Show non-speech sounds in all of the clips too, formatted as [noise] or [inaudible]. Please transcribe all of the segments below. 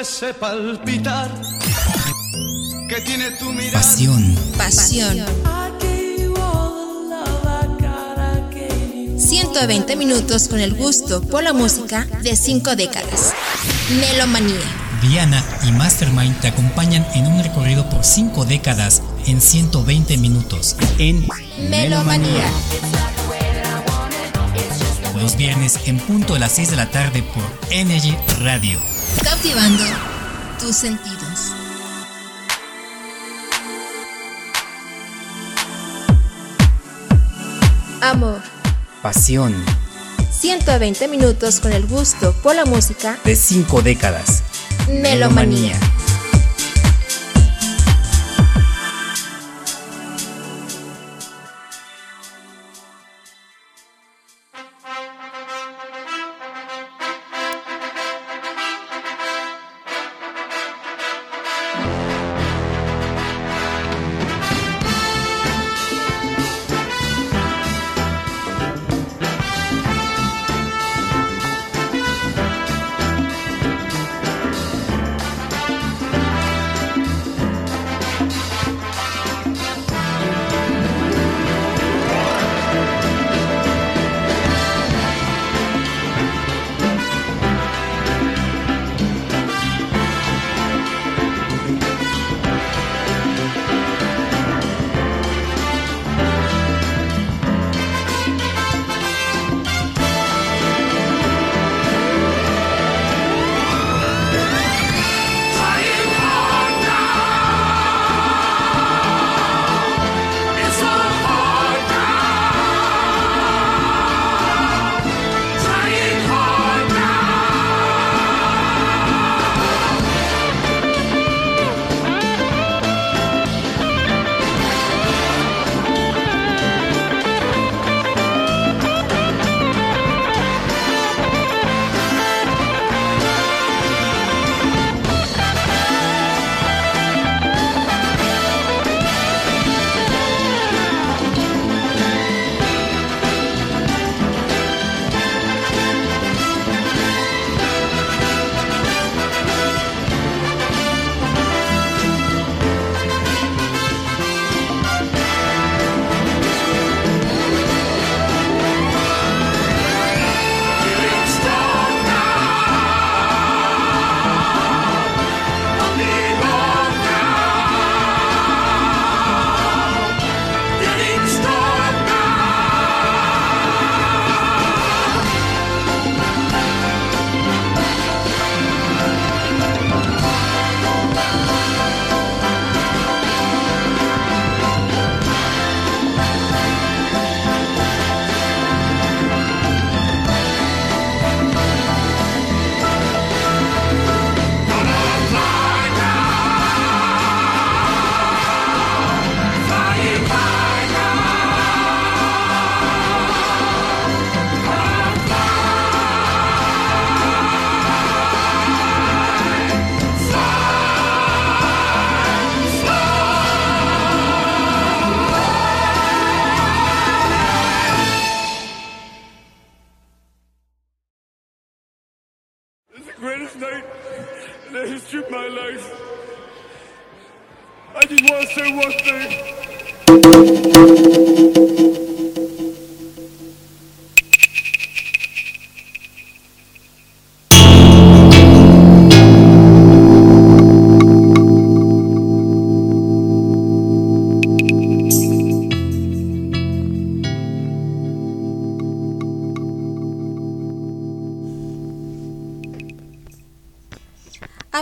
ese palpitar que tiene tu mirada. Pasión. Pasión. 120 minutos con el gusto por la música de cinco décadas. Melomanía. Diana y Mastermind te acompañan en un recorrido por cinco décadas en 120 minutos en Melomanía. Los viernes en punto de las 6 de la tarde por Energy Radio. Cautivando tus sentidos. Amor. Pasión 120 minutos con el gusto por la música de cinco décadas. Melomanía. It's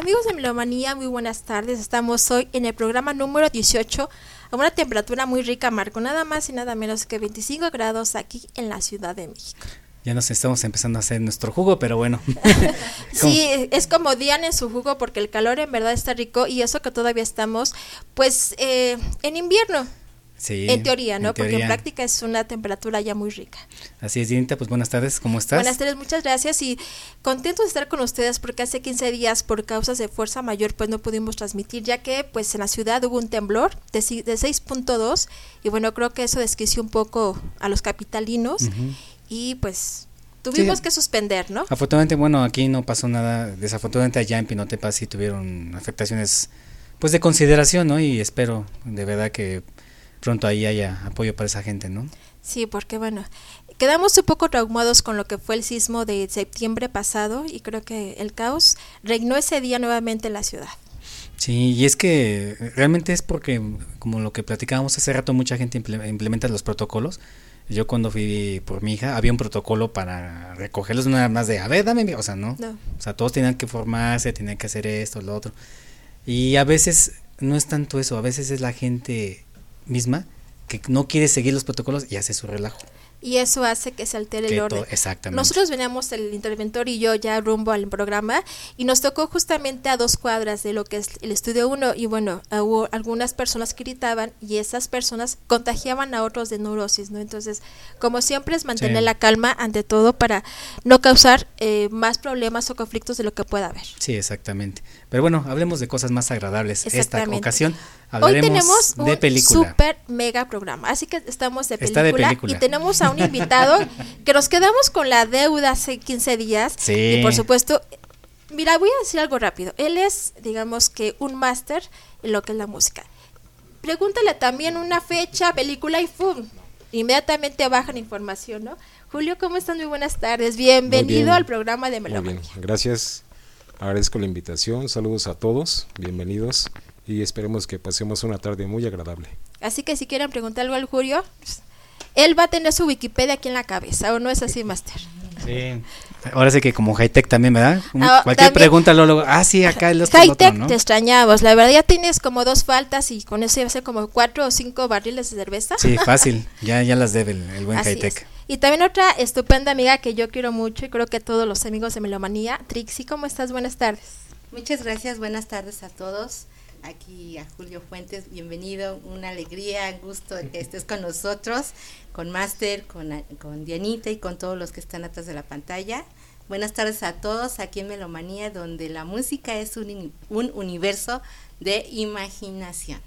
Amigos de Melomanía, muy buenas tardes. Estamos hoy en el programa número 18 a una temperatura muy rica, Marco, nada más y nada menos que 25 grados aquí en la Ciudad de México. Ya nos estamos empezando a hacer nuestro jugo, pero bueno. [laughs] [laughs] Sí, es como Diana en su jugo porque el calor en verdad está rico y eso que todavía estamos pues eh, en invierno. Sí, en teoría, ¿no? en Porque en práctica es una temperatura ya muy rica. Así es, Dianita, pues buenas tardes, ¿cómo estás? Buenas tardes, muchas gracias y contentos de estar con ustedes porque hace 15 días por causas de fuerza mayor pues no pudimos transmitir ya que pues en la ciudad hubo un temblor de, de 6.2 y bueno creo que eso desquició un poco a los capitalinos y pues tuvimos Sí. que suspender, ¿no? Afortunadamente, bueno, aquí no pasó nada. Desafortunadamente allá en Pinotepa sí tuvieron afectaciones pues de consideración, ¿no? Y espero de verdad que pronto ahí haya apoyo para esa gente, ¿no? Sí, porque bueno, quedamos un poco traumados con lo que fue el sismo de septiembre pasado y creo que el caos reinó ese día nuevamente en la ciudad. Sí, y es que realmente es porque, como lo que platicábamos hace rato, mucha gente imple- implementa los protocolos. Yo cuando fui por mi hija, había un protocolo para recogerlos, nada más de, a ver, dame, mi-". o sea, no. No. O sea, todos tenían que formarse, tenían que hacer esto, lo otro. Y a veces no es tanto eso, a veces es la gente misma que no quiere seguir los protocolos y hace su relajo. Y eso hace que se altere el orden. exactamente. Nosotros veníamos, el interventor y yo, ya rumbo al programa y nos tocó justamente a dos cuadras de lo que es el estudio 1 y bueno, hubo algunas personas que gritaban y esas personas contagiaban a otros de neurosis, ¿no? Entonces, como siempre es mantener Sí. la calma ante todo para no causar eh, más problemas o conflictos de lo que pueda haber. Sí, exactamente. Pero bueno, hablemos de cosas más agradables. Esta ocasión Hoy tenemos de un película. super mega programa, así que estamos de película, de película. y tenemos a un invitado [laughs] que nos quedamos con la deuda hace 15 días Sí. y por supuesto, mira, voy a decir algo rápido, él es, digamos que un máster en lo que es la música. Pregúntale también una fecha, película y ¡pum! Inmediatamente bajan información, ¿no? Julio, ¿cómo están? Muy buenas tardes. Bienvenido bien. al programa de Muy bien, Melomanía. gracias. Agradezco la invitación. Saludos a todos. Bienvenidos. Y esperemos que pasemos una tarde muy agradable. Así que si quieren preguntar algo al Julio, él va a tener su Wikipedia aquí en la cabeza, ¿o no es así, Master? Sí. Ahora sí que como high-tech también, ¿verdad? Ah, Cualquier también. pregunta, luego, ah, sí, acá el Hightech, ¿no? te extrañamos. La verdad, ya tienes como dos faltas y con eso iba a ser como cuatro o cinco barriles de cerveza. Sí, fácil. Ya, ya las debe el, el buen Así high-tech. es. Y también otra estupenda amiga que yo quiero mucho y creo que todos los amigos de Melomanía. Trixie, ¿cómo estás? Buenas tardes. Muchas gracias, buenas tardes a todos. Aquí a Julio Fuentes, bienvenido, una alegría, gusto de que estés con nosotros, con Master, con, con Dianita y con todos los que están atrás de la pantalla. Buenas tardes a todos aquí en Melomanía, donde la música es un, un universo de imaginación.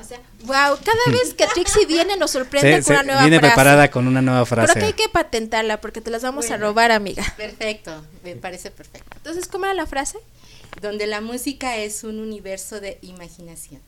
O sea, wow, cada vez que Trixie viene nos sorprende Se- con una nueva viene frase. preparada con una nueva Creo frase. que hay que patentarla porque te las vamos a Bueno. robar, amiga. Perfecto, me parece perfecto. Entonces, ¿cómo era la frase? Donde la música es un universo de imaginación.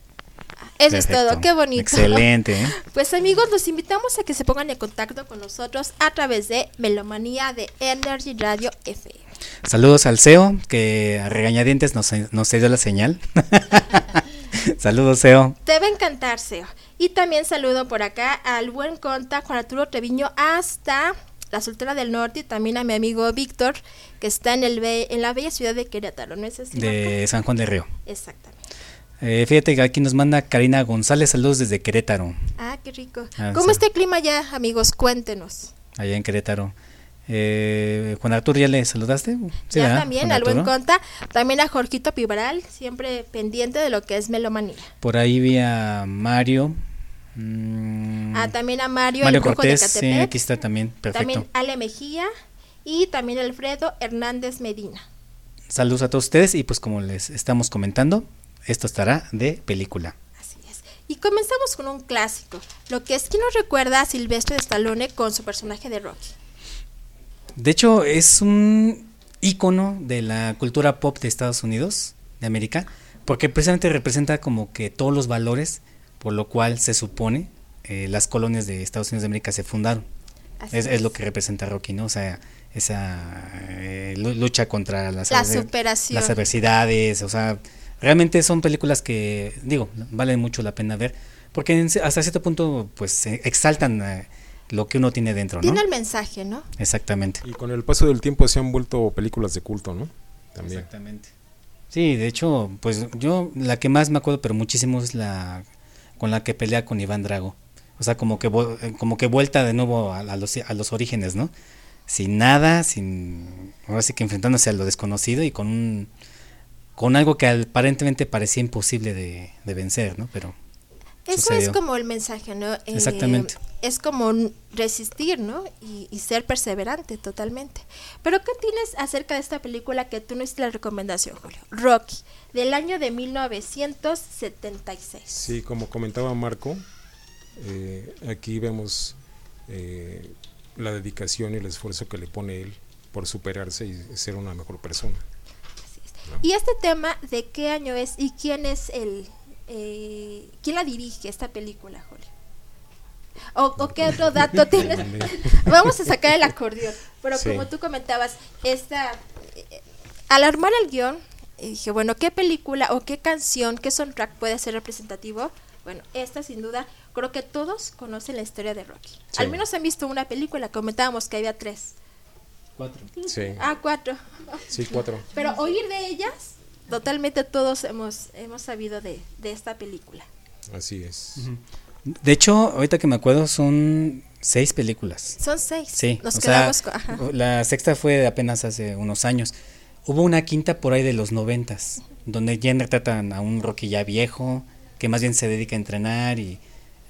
Eso es todo, qué bonito. Excelente, ¿eh? [laughs] Pues amigos, los invitamos a que se pongan en contacto con nosotros a través de Melomanía de Energy Radio FM. Saludos al CEO, que a regañadientes nos, nos cedió la señal. [laughs] Saludos, CEO. Te va a encantar, Seo. Y también saludo por acá al buen conta Juan Arturo Treviño hasta la Soltera del Norte y también a mi amigo Víctor, que está en, el be- en la bella ciudad de Querétaro, ¿no es así? de San Juan de Río. Exactamente. Eh, fíjate que aquí nos manda Karina González, saludos desde Querétaro, Ah, qué rico. Ah, ¿Cómo sí. está el clima ya, amigos? Cuéntenos. allá en Querétaro. Eh, Juan Arturo, ¿ya le saludaste? Sí, ya ¿verdad? también al buen conta, también a Jorgito Pibral, siempre pendiente de lo que es Melomanía. Por ahí vi a Mario. mm, Ah, también a Mario, Mario Cortés, de sí, aquí está también, perfecto. También Ale Mejía y también Alfredo Hernández Medina. Saludos a todos ustedes y pues como les estamos comentando, esto estará de película. Así es. Y comenzamos con un clásico, lo que es quien nos recuerda a Silvestre de Stallone con su personaje de Rocky. De hecho, es un ícono de la cultura pop de Estados Unidos, de América, porque precisamente representa como que todos los valores por lo cual se supone eh, las colonias de Estados Unidos de América se fundaron. Es lo que representa Rocky, ¿no? O sea, esa eh, lu- lucha contra las, La las adversidades, o sea, realmente son películas que, digo, valen mucho la pena ver, porque en hasta cierto punto, pues, eh, exaltan eh, lo que uno tiene dentro, ¿no? Tiene el mensaje, ¿no? Exactamente. Y con el paso del tiempo se han vuelto películas de culto, ¿no? También. Exactamente. Sí, de hecho, pues yo la que más me acuerdo, pero muchísimo es la con la que pelea con Iván Drago. O sea, como que como que vuelta de nuevo a, a los, a los orígenes, ¿no? Sin nada, sin ahora sí que enfrentándose a lo desconocido y con un con algo que aparentemente parecía imposible de, de vencer, ¿no? Pero Eso sucedió. es como el mensaje, ¿no? Eh, Exactamente. Es como resistir, ¿no? Y, y ser perseverante totalmente. Pero ¿qué tienes acerca de esta película que tú no hiciste la recomendación, Julio? Rocky, del año de 1976. Sí, como comentaba Marco, eh, aquí vemos eh, la dedicación y el esfuerzo que le pone él por superarse y ser una mejor persona. ¿Y este tema de qué año es y quién es el... Eh, ¿Quién la dirige esta película, Julio? ¿O, o qué otro dato [laughs] tienes? [laughs] Vamos a sacar el acordeón. Pero Sí. como tú comentabas, esta... eh, al armar el guion, dije, bueno, ¿qué película o qué canción, qué soundtrack puede ser representativo? Bueno, esta sin duda, creo que todos conocen la historia de Rocky. Sí. Al menos han visto una película, comentábamos que había tres. Cuatro. Sí, Ah, cuatro. sí, cuatro. Pero oír de ellas, totalmente todos hemos, hemos sabido de, de esta película. Así es. De hecho, ahorita que me acuerdo, son seis películas. Son seis. Sí, Nos o quedamos sea, con... ajá. la sexta fue de apenas hace unos años. Hubo una quinta por ahí de los noventas, donde ya retratan a un Rocky ya viejo, que más bien se dedica a entrenar y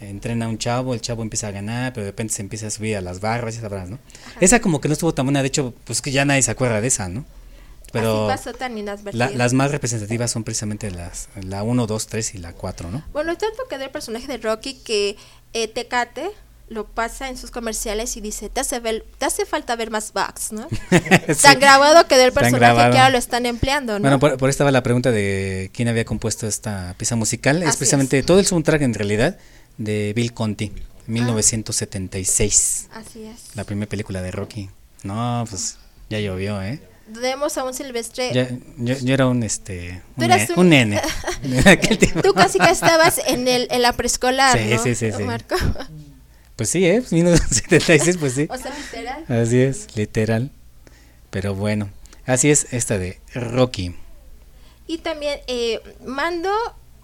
entrena a un chavo, el chavo empieza a ganar, pero de repente se empieza a subir a las barras, ya sabrás, ¿no? Esa como que no estuvo tan buena, de hecho, pues que ya nadie se acuerda de esa, ¿no? Pero Así pasó la- las más representativas son precisamente las la 1, 2, 3 y la 4, ¿no? Bueno, tanto quedó el personaje de Rocky que eh, Tecate lo pasa en sus comerciales y dice, te hace, ver- te hace falta ver más bugs, ¿no? [laughs] Sí. Tan grabado quedó el Tan personaje que ahora lo están empleando, ¿no? Bueno, por, por ahí estaba la pregunta de quién había compuesto esta pieza musical. Así es precisamente todo el soundtrack en realidad de Bill Conti, 1976, Así es. la primera película de Rocky. No, pues ya llovió, ¿eh? Vemos a un Silvestre. Ya- yo, yo era un este Tú un, ne- un- un nene. [laughs] [laughs] Tú casi que estabas en, el, en la preescolar, Sí, ¿no, sí, sí, sí. Marco? Pues sí, ¿eh? 1976, pues sí. [laughs] o sea, literal. Así es, literal. Pero bueno, así es esta de Rocky. Y también eh, mando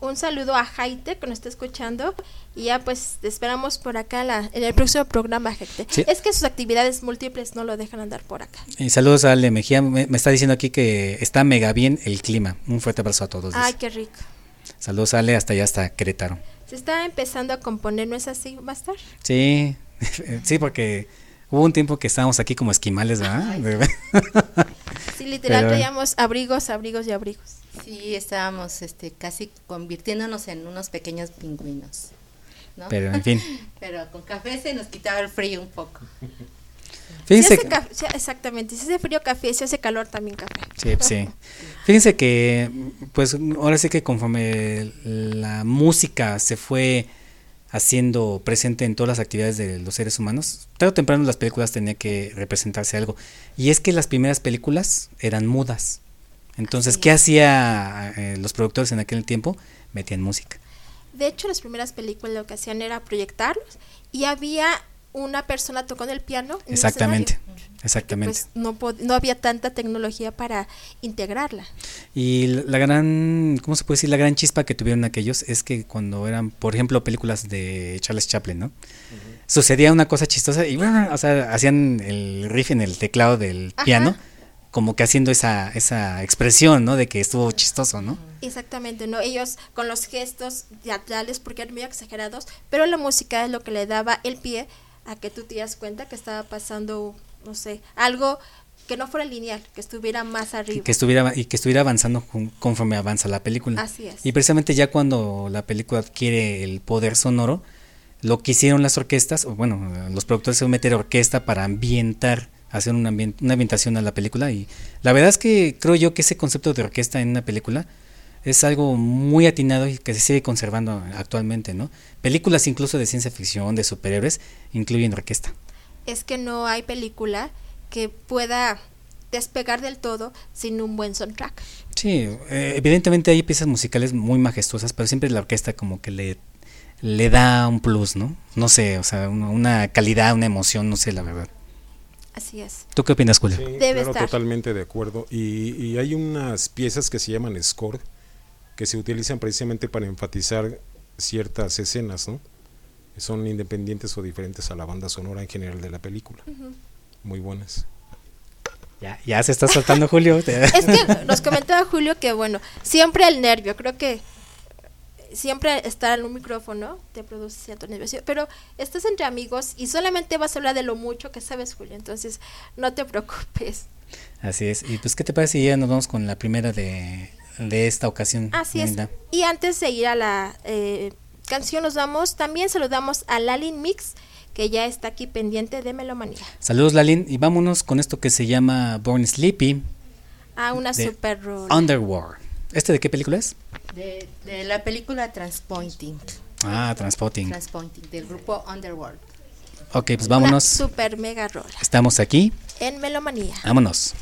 un saludo a Jaite que nos está escuchando y ya pues te esperamos por acá la- en el próximo programa, Jaite. Sí. Es que sus actividades múltiples no lo dejan andar por acá. Y saludos a Ale Mejía, me, me está diciendo aquí que está mega bien el clima. Un fuerte abrazo a todos. Ay, dice. qué rico. Saludos Ale hasta allá, hasta Querétaro. Se está empezando a componer, ¿no es así, Master? Sí, [laughs] sí, porque hubo un tiempo que estábamos aquí como esquimales, ¿verdad? [laughs] Sí, literal, Pero- traíamos abrigos, abrigos y abrigos. Sí, estábamos este, casi convirtiéndonos en unos pequeños pingüinos. ¿no? Pero en fin, [laughs] Pero con café se nos quitaba el frío un poco. fíjense, hace que- exactamente, si hace frío café, si hace calor también café. sí, sí. Fíjense que, pues ahora sí que conforme la música se fue haciendo presente en todas las actividades de los seres humanos, tarde o temprano las películas tenían que representarse algo. Y es que las primeras películas eran mudas. Entonces, ¿qué hacía eh, los productores en aquel tiempo? Metían música. De hecho, las primeras películas lo que hacían era proyectarlos y había una persona tocando el piano. en el Exactamente, escenario. exactamente. Pues no, pod- no había tanta tecnología para integrarla. Y la la gran, ¿cómo se puede decir? La gran chispa que tuvieron aquellos es que cuando eran, por ejemplo, películas de Charles Chaplin, ¿no? Sucedía una cosa chistosa y, bueno, o sea, hacían el riff en el teclado del Ajá. piano, como que haciendo esa, esa expresión, ¿no? De que estuvo chistoso, ¿no? Exactamente, ¿no? Ellos con los gestos teatrales, porque eran muy exagerados, pero la música es lo que le daba el pie a que tú te das cuenta que estaba pasando, no sé, algo que no fuera lineal, que estuviera más arriba. Que estuviera, y que estuviera avanzando con- conforme avanza la película. Así es. Y precisamente ya cuando la película adquiere el poder sonoro, lo que hicieron las orquestas, o bueno, los productores se meter orquesta para ambientar, hacer un ambien- una ambientación a la película. Y la verdad es que creo yo que ese concepto de orquesta en una película es algo muy atinado y que se sigue conservando actualmente, ¿no? Películas incluso de ciencia ficción, de superhéroes, incluyen orquesta. es que no hay película que pueda despegar del todo sin un buen soundtrack. Sí, eh, evidentemente hay piezas musicales muy majestuosas, pero siempre la orquesta como que le, le da un plus, ¿no? No sé, o sea, una, una calidad, una emoción, no sé, la verdad. Así es. ¿Tú qué opinas, Julio? Sí, Debe claro, estar. totalmente de acuerdo. Y, y hay unas piezas que se llaman score que se utilizan precisamente para enfatizar ciertas escenas, ¿no? Son independientes o diferentes a la banda sonora en general de la película. Muy buenas. Ya, ya se está soltando Julio. [laughs] Es que nos comentaba Julio que, bueno, siempre el nervio, creo que siempre estar en un micrófono te produce cierto nerviosismo, pero estás entre amigos y solamente vas a hablar de lo mucho que sabes, Julio, entonces no te preocupes. Así es. Y pues, ¿qué te parece si ya nos vamos con la primera de, de esta ocasión? Así es. Y antes de ir a la eh, canción, nos vamos, también saludamos a Lalin Mix, que ya está aquí pendiente de Melomanía. Saludos Lalin y vámonos con esto que se llama Born Sleepy Ah, una super rola. Underworld. ¿Este de qué película es? De, de la película Transpointing, Ah, Transpotting. Transpointing, del grupo Underworld. Ok, pues Una vámonos. super mega rola. Estamos aquí. En Melomanía. Vámonos.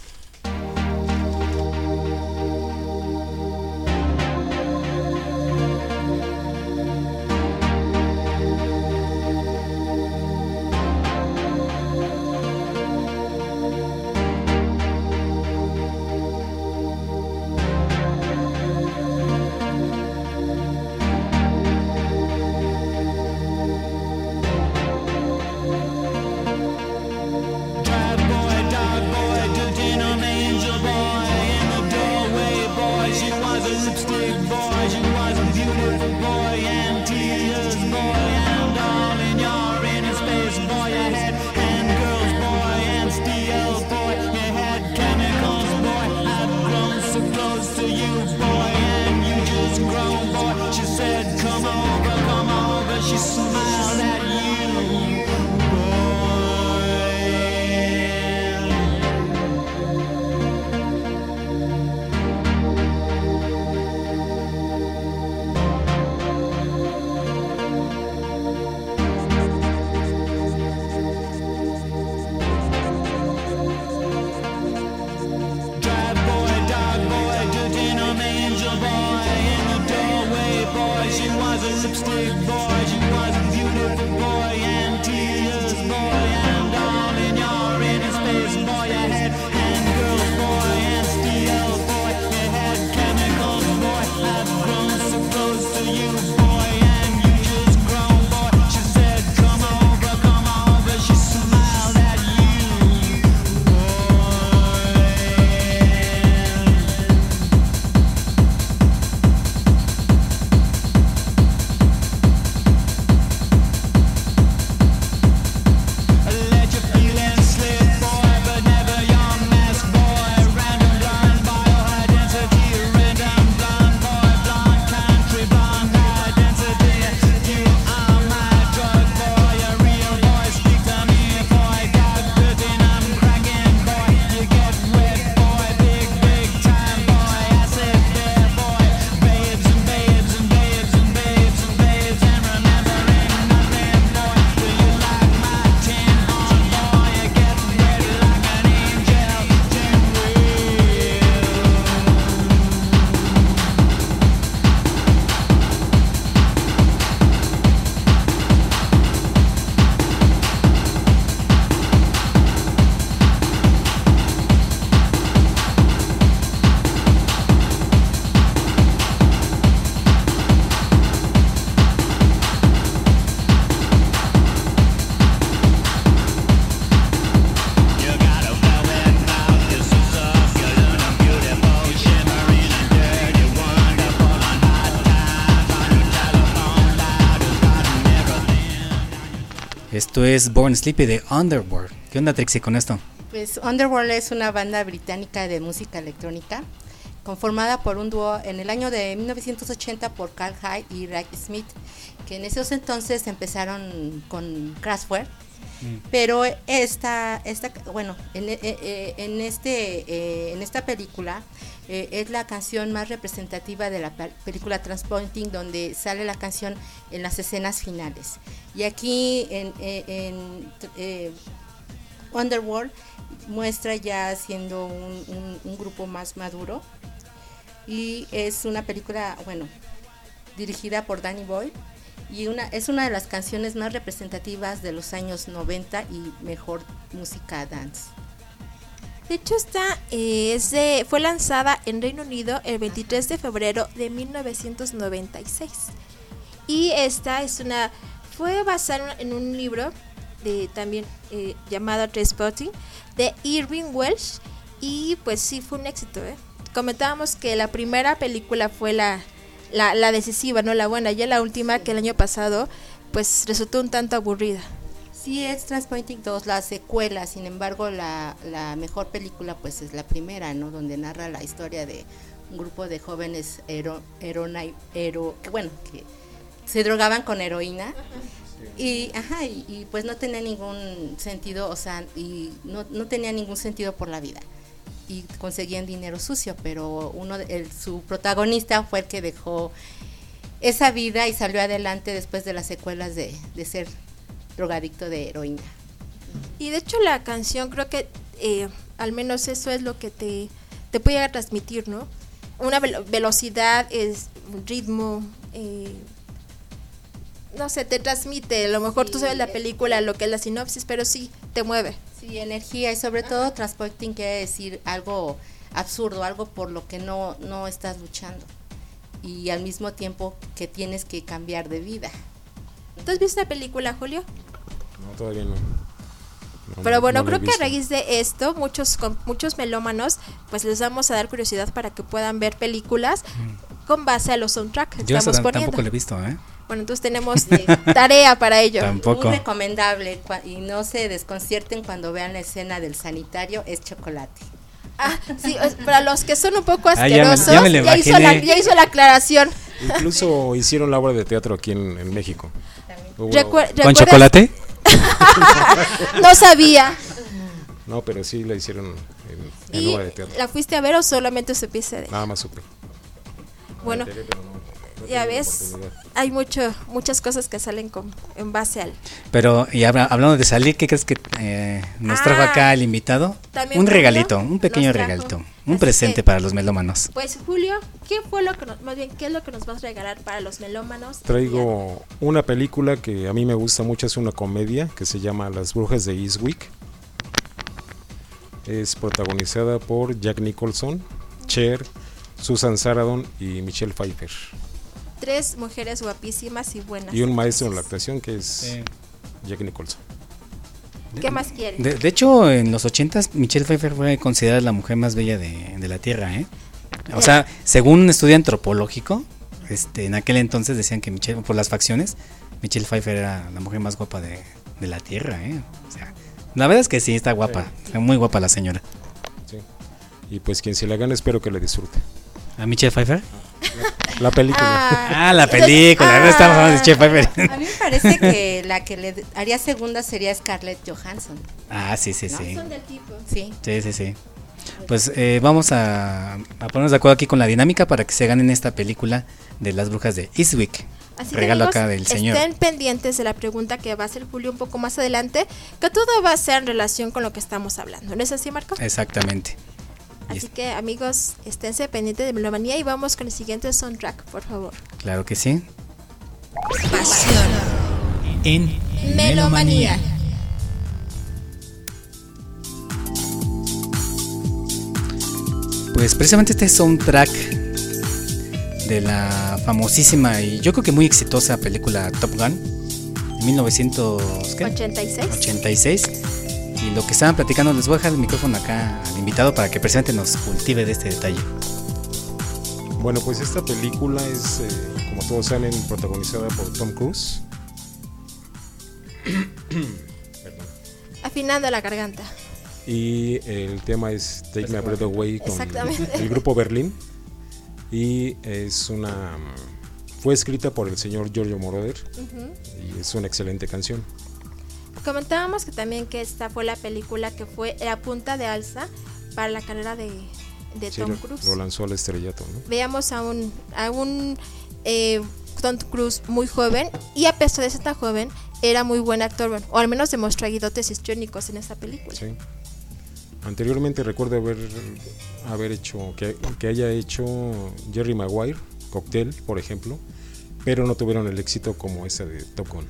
Es Born Sleepy de Underworld. ¿Qué onda, Trixie, con esto? Pues Underworld es una banda británica de música electrónica conformada por un dúo en el año de 1980 por Carl Hyde y Ray Smith, que en esos entonces empezaron con Kraftwerk, pero esta, esta bueno, en, eh, eh, en este, eh, en esta película es la canción más representativa de la pe- película Transpointing, donde sale la canción en las escenas finales. Y aquí en, en, Underworld muestra ya siendo un, un- un grupo más maduro. Y es una película, bueno, dirigida por Danny Boyle y una, es una de las canciones más representativas de los años 90 y mejor música dance. De hecho, esta eh, es de- fue lanzada en Reino Unido el 23 de febrero de 1996. Y esta es una. Fue basada en un libro de también eh, llamado Transpotting de Irving Welsh. Y pues sí, fue un éxito. ¿eh? Comentábamos que la primera película fue la, la, la decisiva, no la buena. Ya la última, que el año pasado, pues resultó un tanto aburrida. Sí, es Transpointing 2, la secuela, sin embargo, la, la mejor película pues es la primera, ¿no? Donde narra la historia de un grupo de jóvenes hero, herona- hero- que bueno, que se drogaban con heroína Y, ajá, y, y pues no tenía ningún sentido, o sea, y no, no tenía ningún sentido por la vida. Y conseguían dinero sucio, pero uno, el, su protagonista fue el que dejó esa vida y salió adelante después de las secuelas de, de ser drogadicto de heroína. Y de hecho la canción creo que eh, al menos eso es lo que te, te puede transmitir, ¿no? Una velo- velocidad, es ritmo, eh, no sé, te transmite. A lo mejor tú Sí, sabes la película, lo que es la sinopsis, pero sí, te mueve. Sí, energía y sobre todo transporting quiere decir algo absurdo, algo por lo que no, no estás luchando. Y al mismo tiempo que tienes que cambiar de vida. ¿Tú has visto la película, Julio? No, todavía no. No, Pero no, bueno, no creo que a raíz de esto, muchos con- muchos melómanos, pues les vamos a dar curiosidad para que puedan ver películas con base a los soundtracks que Yo esa estamos tam- poniendo. tampoco lo he visto, ¿eh? Bueno, entonces tenemos eh, tarea para ello. Tampoco. Muy recomendable y no se desconcierten cuando vean la escena del sanitario, es chocolate. Ah, sí, para los que son un poco Ah, ya me- asquerosos, ya me lo ya, hizo la, imaginé. ya hizo la aclaración. Incluso hicieron la obra de teatro aquí en, en México. Hubo- Recuer- ¿Con ¿recuerdas? chocolate? [laughs] No sabía. no, pero sí la hicieron en, en ¿Y obra de teatro. la fuiste a ver o solamente supiste de? Nada más supe. Bueno, No ya ves, hay mucho, muchas cosas que salen con, en base al... Pero, y habla- hablando de salir, ¿qué crees que eh, nos trajo Ah, acá el invitado? también Un regalito, un pequeño regalito, un Así presente que- para los melómanos. Pues Julio, ¿qué fue lo que nos, más bien, qué es lo que nos vas a regalar para los melómanos? Traigo una película que a mí me gusta mucho, es una comedia que se llama Las Brujas de Eastwick. Es protagonizada por Jack Nicholson, Cher, Susan Sarandon y Michelle Pfeiffer. Tres mujeres guapísimas y buenas. Y un maestro en la actuación que es Sí. Jack Nicholson. ¿Qué más quieren? De, de hecho, en los 80 Michelle Pfeiffer fue considerada la mujer más bella de, de la Tierra, ¿eh? O sea, según un estudio antropológico, este, en aquel entonces decían que Michelle, por las facciones, Michelle Pfeiffer era la mujer más guapa de, de la Tierra, ¿eh? O sea, la verdad es que sí, está guapa, está muy guapa la señora. sí. Y pues quien se la gane espero que la disfrute. ¿A Michelle Pfeiffer? La película. Ah, Ah, la película, no estamos hablando de Michelle Pfeiffer. A mí me parece que la que le haría segunda sería Scarlett Johansson. Ah, sí, sí, sí. son del tipo. Sí. Sí, sí, sí. Pues eh, vamos a, a ponernos de acuerdo aquí con la dinámica para que se ganen esta película de las brujas de Eastwick. Así que, Regalo amigos, acá del señor. Estén pendientes de la pregunta que va a hacer Julio un poco más adelante, que todo va a ser en relación con lo que estamos hablando. ¿No es así, Marco? Exactamente. Así que, amigos, esténse pendientes de Melomanía y vamos con el siguiente soundtrack, por favor. Claro que sí. Pasión. En Melomanía. Pues precisamente este soundtrack de la famosísima y yo creo que muy exitosa película Top Gun de 1986. 86. Y lo que estaban platicando, les voy a dejar el micrófono acá al invitado para que precisamente nos cultive de este detalle. Bueno, pues esta película es, eh, como todos saben, protagonizada por Tom Cruise. Afinando la garganta. Y el tema es Take My Breath Away con el grupo Berlín. Y es una. Fue escrita por el señor Giorgio Moroder. Y es una excelente canción. Comentábamos que también que esta fue la película que fue la punta de alza para la carrera de, de Sí, Tom lo, Cruise. lo lanzó al estrellato, ¿no? Veamos a un, a un eh, Tom Cruise muy joven y a pesar de ser tan joven era muy buen actor, bueno, o al menos demostró ahí dotes histriónicos en esta película. Sí. Anteriormente recuerdo haber, haber hecho, que, que haya hecho Jerry Maguire, Cocktail, por ejemplo, pero no tuvieron el éxito como ese de Top Gun.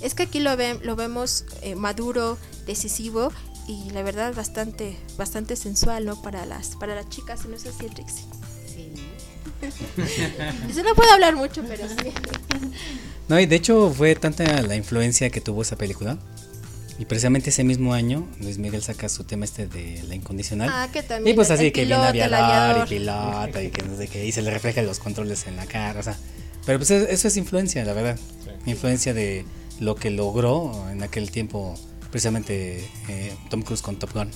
Es que aquí lo, ve- lo vemos eh, maduro, decisivo y la verdad bastante bastante sensual, ¿no? Para las para las chicas, no es así, Trixie. Sí. [laughs] Eso no puedo hablar mucho, pero sí. No, y de hecho fue tanta la influencia que tuvo esa película. Y precisamente ese mismo año, Luis Miguel saca su tema este de la incondicional. Ah, que también y pues así que viene el aviador y pilota y que no sé qué, y se le reflejan los controles en la cara, o sea. Pero pues es- eso es influencia, la verdad. Influencia de lo que logró en aquel tiempo precisamente eh, Tom Cruise con Top Gun.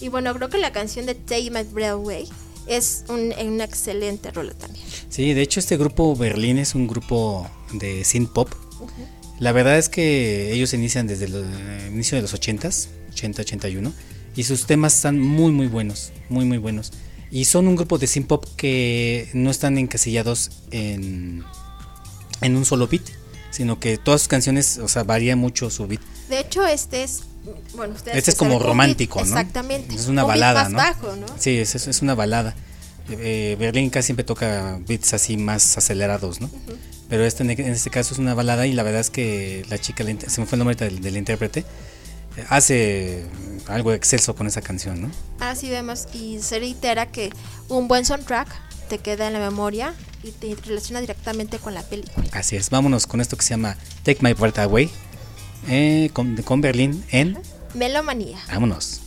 Y bueno, creo que la canción de Take My Breath Away es un, una excelente rola también. Sí, de hecho este grupo Berlín es un grupo de synth pop La verdad es que ellos inician desde el eh, inicio de los 80s, 80, 81, y sus temas están muy, muy buenos, muy, muy buenos. Y son un grupo de synth pop que no están encasillados en, en un solo beat, sino que todas sus canciones, o sea, varía mucho su beat. De hecho, este es. Bueno, ustedes Este es como un beat- romántico, ¿no? Exactamente. Es una un balada, más ¿no? bajo, ¿no? Sí, es, es- una balada. Eh, Berlín casi siempre toca beats así más acelerados, ¿no? Pero este, en este caso es una balada y la verdad es que la chica, se me fue el nombre del, del intérprete, hace algo excelso con esa canción, ¿no? Así vemos y se reitera que un buen soundtrack te queda en la memoria y te relaciona directamente con la película. Así es, vámonos con esto que se llama Take My Breath Away eh, con, con Berlín en... Melomanía. Vámonos.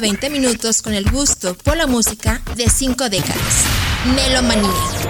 120 minutos con el gusto por la música de cinco décadas. Melomanía.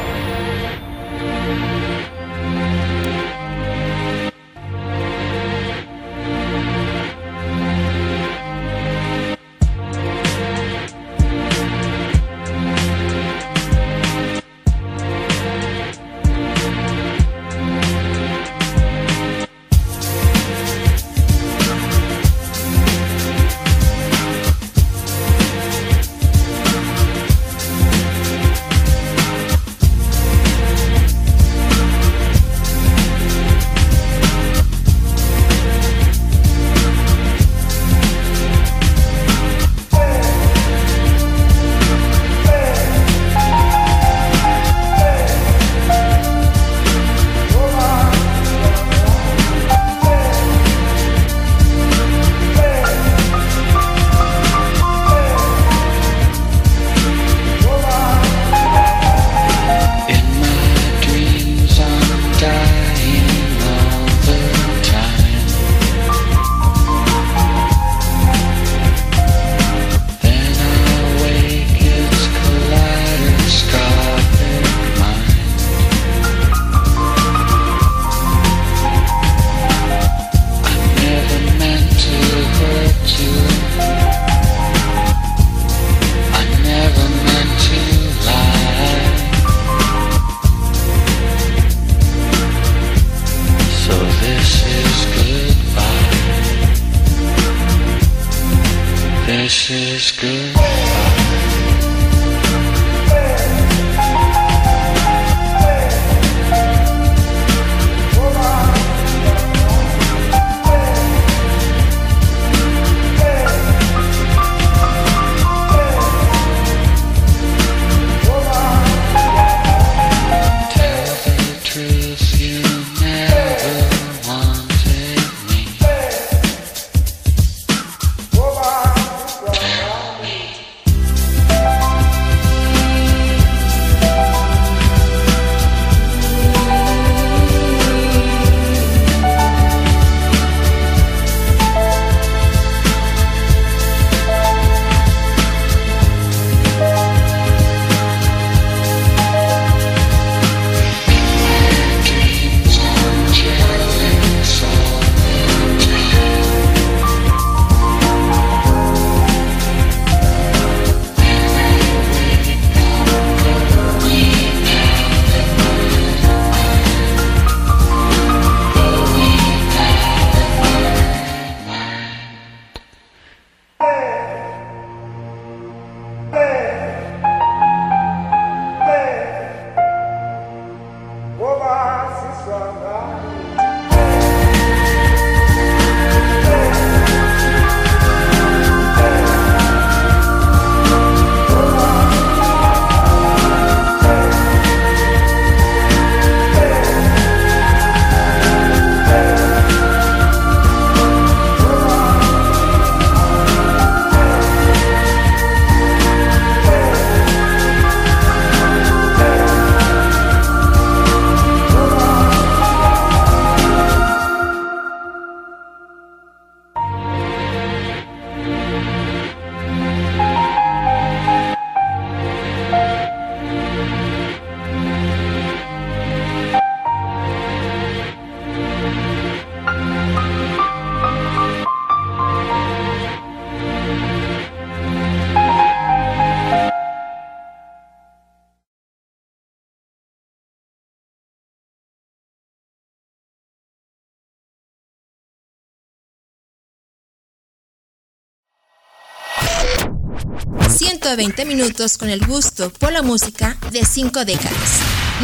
...120 minutos con el gusto por la música de cinco décadas.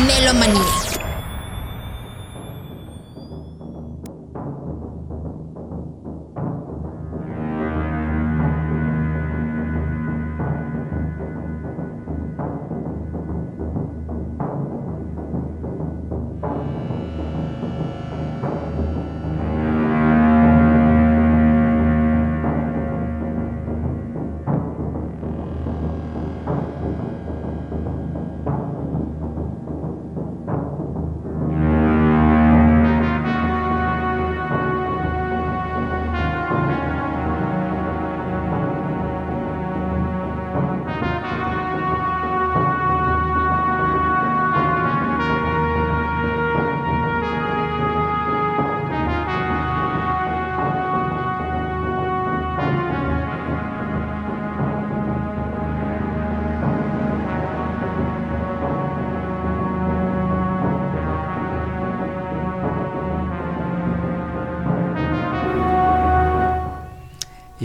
Melomanía.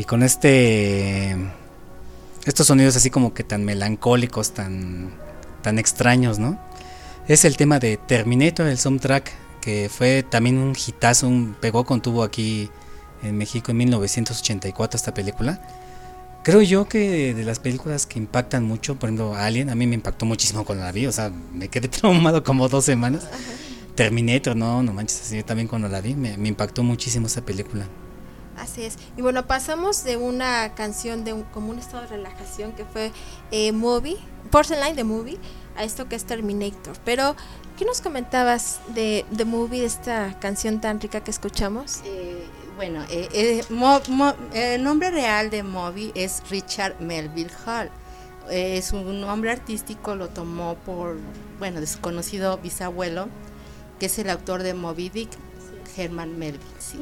Con este estos sonidos así como que tan melancólicos, tan tan extraños, ¿no? Es el tema de Terminator, el soundtrack que fue también un hitazo, un pegó con tubo aquí en México en 1984 esta película. Creo yo que de las películas que impactan mucho, por ejemplo, Alien, a mí me impactó muchísimo cuando la vi, o sea, me quedé [laughs] traumado como dos semanas. Terminator, no, no manches, así también cuando la vi, me, me impactó muchísimo esa película. Así es. Y bueno, pasamos de una canción de un, como un estado de relajación que fue eh, Movie, Porcelain de Movie, a esto que es Terminator. Pero, ¿qué nos comentabas de The Movie, de esta canción tan rica que escuchamos? Eh, bueno, eh, eh, Mo- Mo- el nombre real de Moby es Richard Melville Hall. Eh, su nombre artístico lo tomó por, bueno, de su conocido bisabuelo, que es el autor de Moby Dick, Herman Melville, ¿sí?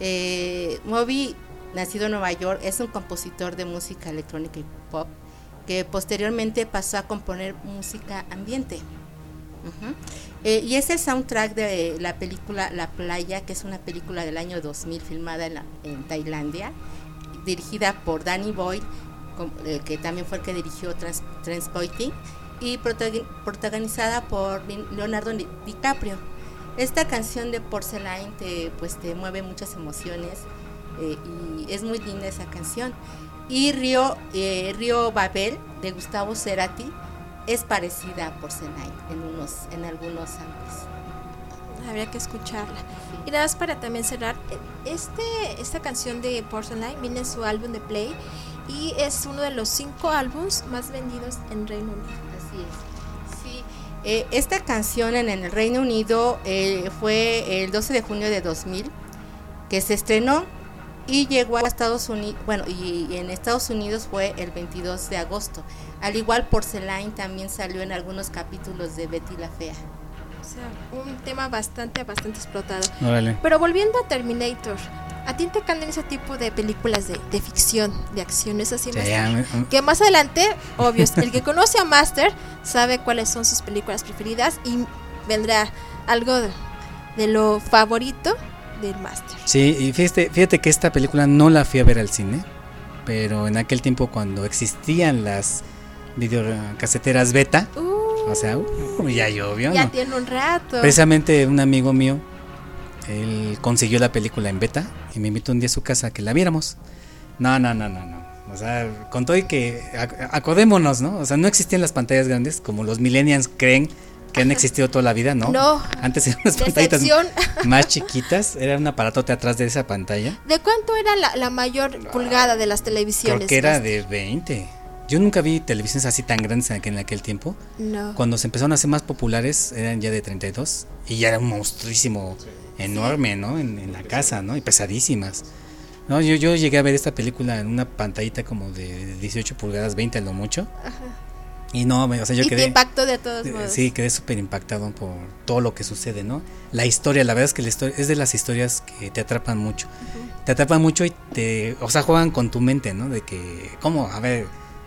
Eh, Moby, nacido en Nueva York, es un compositor de música electrónica y pop que posteriormente pasó a componer música ambiente. Eh, y es el soundtrack de la película La Playa, que es una película del año 2000 filmada en, la- en Tailandia, dirigida por Danny com- eh, que también fue el que dirigió Trans y protag- protagonizada por Leonardo Di- DiCaprio. Esta canción de Porcelain te, pues, te mueve muchas emociones eh, y es muy linda esa canción. Y Río, eh, Río Babel de Gustavo Cerati es parecida a Porcelain en, unos, en algunos ángulos. Habría que escucharla. Y nada más para también cerrar, eh, este, esta canción de Porcelain viene en su álbum de Play y es uno de los cinco álbums más vendidos en Reino Unido. Así es. Eh, esta canción en el Reino Unido eh, fue el 12 de junio de 2000 que se estrenó y llegó a Estados Unidos, bueno, y, y en Estados Unidos fue el 22 de agosto. Al igual Porcelain también salió en algunos capítulos de Betty la Fea. O sea, un tema bastante, bastante explotado. Órale. Pero volviendo a Terminator, ¿a ti te encantan ese tipo de películas de, de ficción, de acciones así? Sí, me- Que más adelante, obvio, el que conoce a Master sabe cuáles son sus películas preferidas y vendrá algo de, de lo favorito del Master. Sí, y fíjate, fíjate que esta película no la fui a ver al cine, pero en aquel tiempo cuando existían las videocaseteras beta, Uh, o sea, uh, ya llovió, ya ¿no? tiene un rato. Precisamente un amigo mío, él consiguió la película en beta y me invitó un día a su casa a que la viéramos. No, no, no, no, no. O sea, con todo y que ac- acordémonos, ¿no? O sea, no existían las pantallas grandes como los millennials creen que han existido toda la vida, ¿no? No. Antes eran unas pantallitas [laughs] más chiquitas, era un aparatote atrás de esa pantalla. ¿De cuánto era la, la mayor pulgada de las televisiones? Creo que era de 20. Yo nunca vi televisiones así tan grandes en aquel, en aquel tiempo. No. Cuando se empezaron a hacer más populares eran ya de 32 y ya era un monstruísimo enorme, ¿no? En, en la casa, ¿no? Y pesadísimas. No, yo, yo llegué a ver esta película en una pantallita como de 18 pulgadas, 20 a lo mucho. Y no, o sea, yo y te quedé... impactó de todos modos. Sí, quedé súper impactado por todo lo que sucede, ¿no? La historia, la verdad es que la historia es de las historias que te atrapan mucho. Te atrapan mucho y te, o sea, juegan con tu mente, ¿no? De que, ¿cómo? A ver,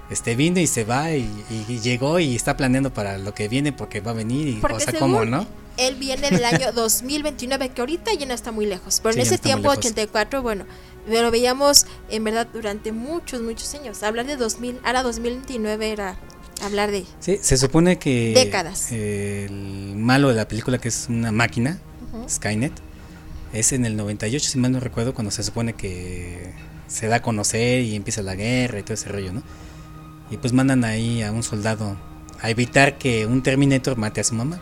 este vino y se va y, y llegó y está planeando para lo que viene porque va a venir y, Porque o sea, ¿cómo, no? Él viene del año [laughs] 2029, que ahorita ya no está muy lejos. Pero Sí, en no ese tiempo, lejos. 84, bueno, lo veíamos en verdad durante muchos, muchos años. Hablar de 2000, ahora 2029 era hablar de... Sí, se supone que Décadas. el malo de la película, que es una máquina, Skynet, es en el 98, si mal no recuerdo, cuando se supone que se da a conocer y empieza la guerra y todo ese rollo, ¿no? Y pues mandan ahí a un soldado a evitar que un Terminator mate a su mamá.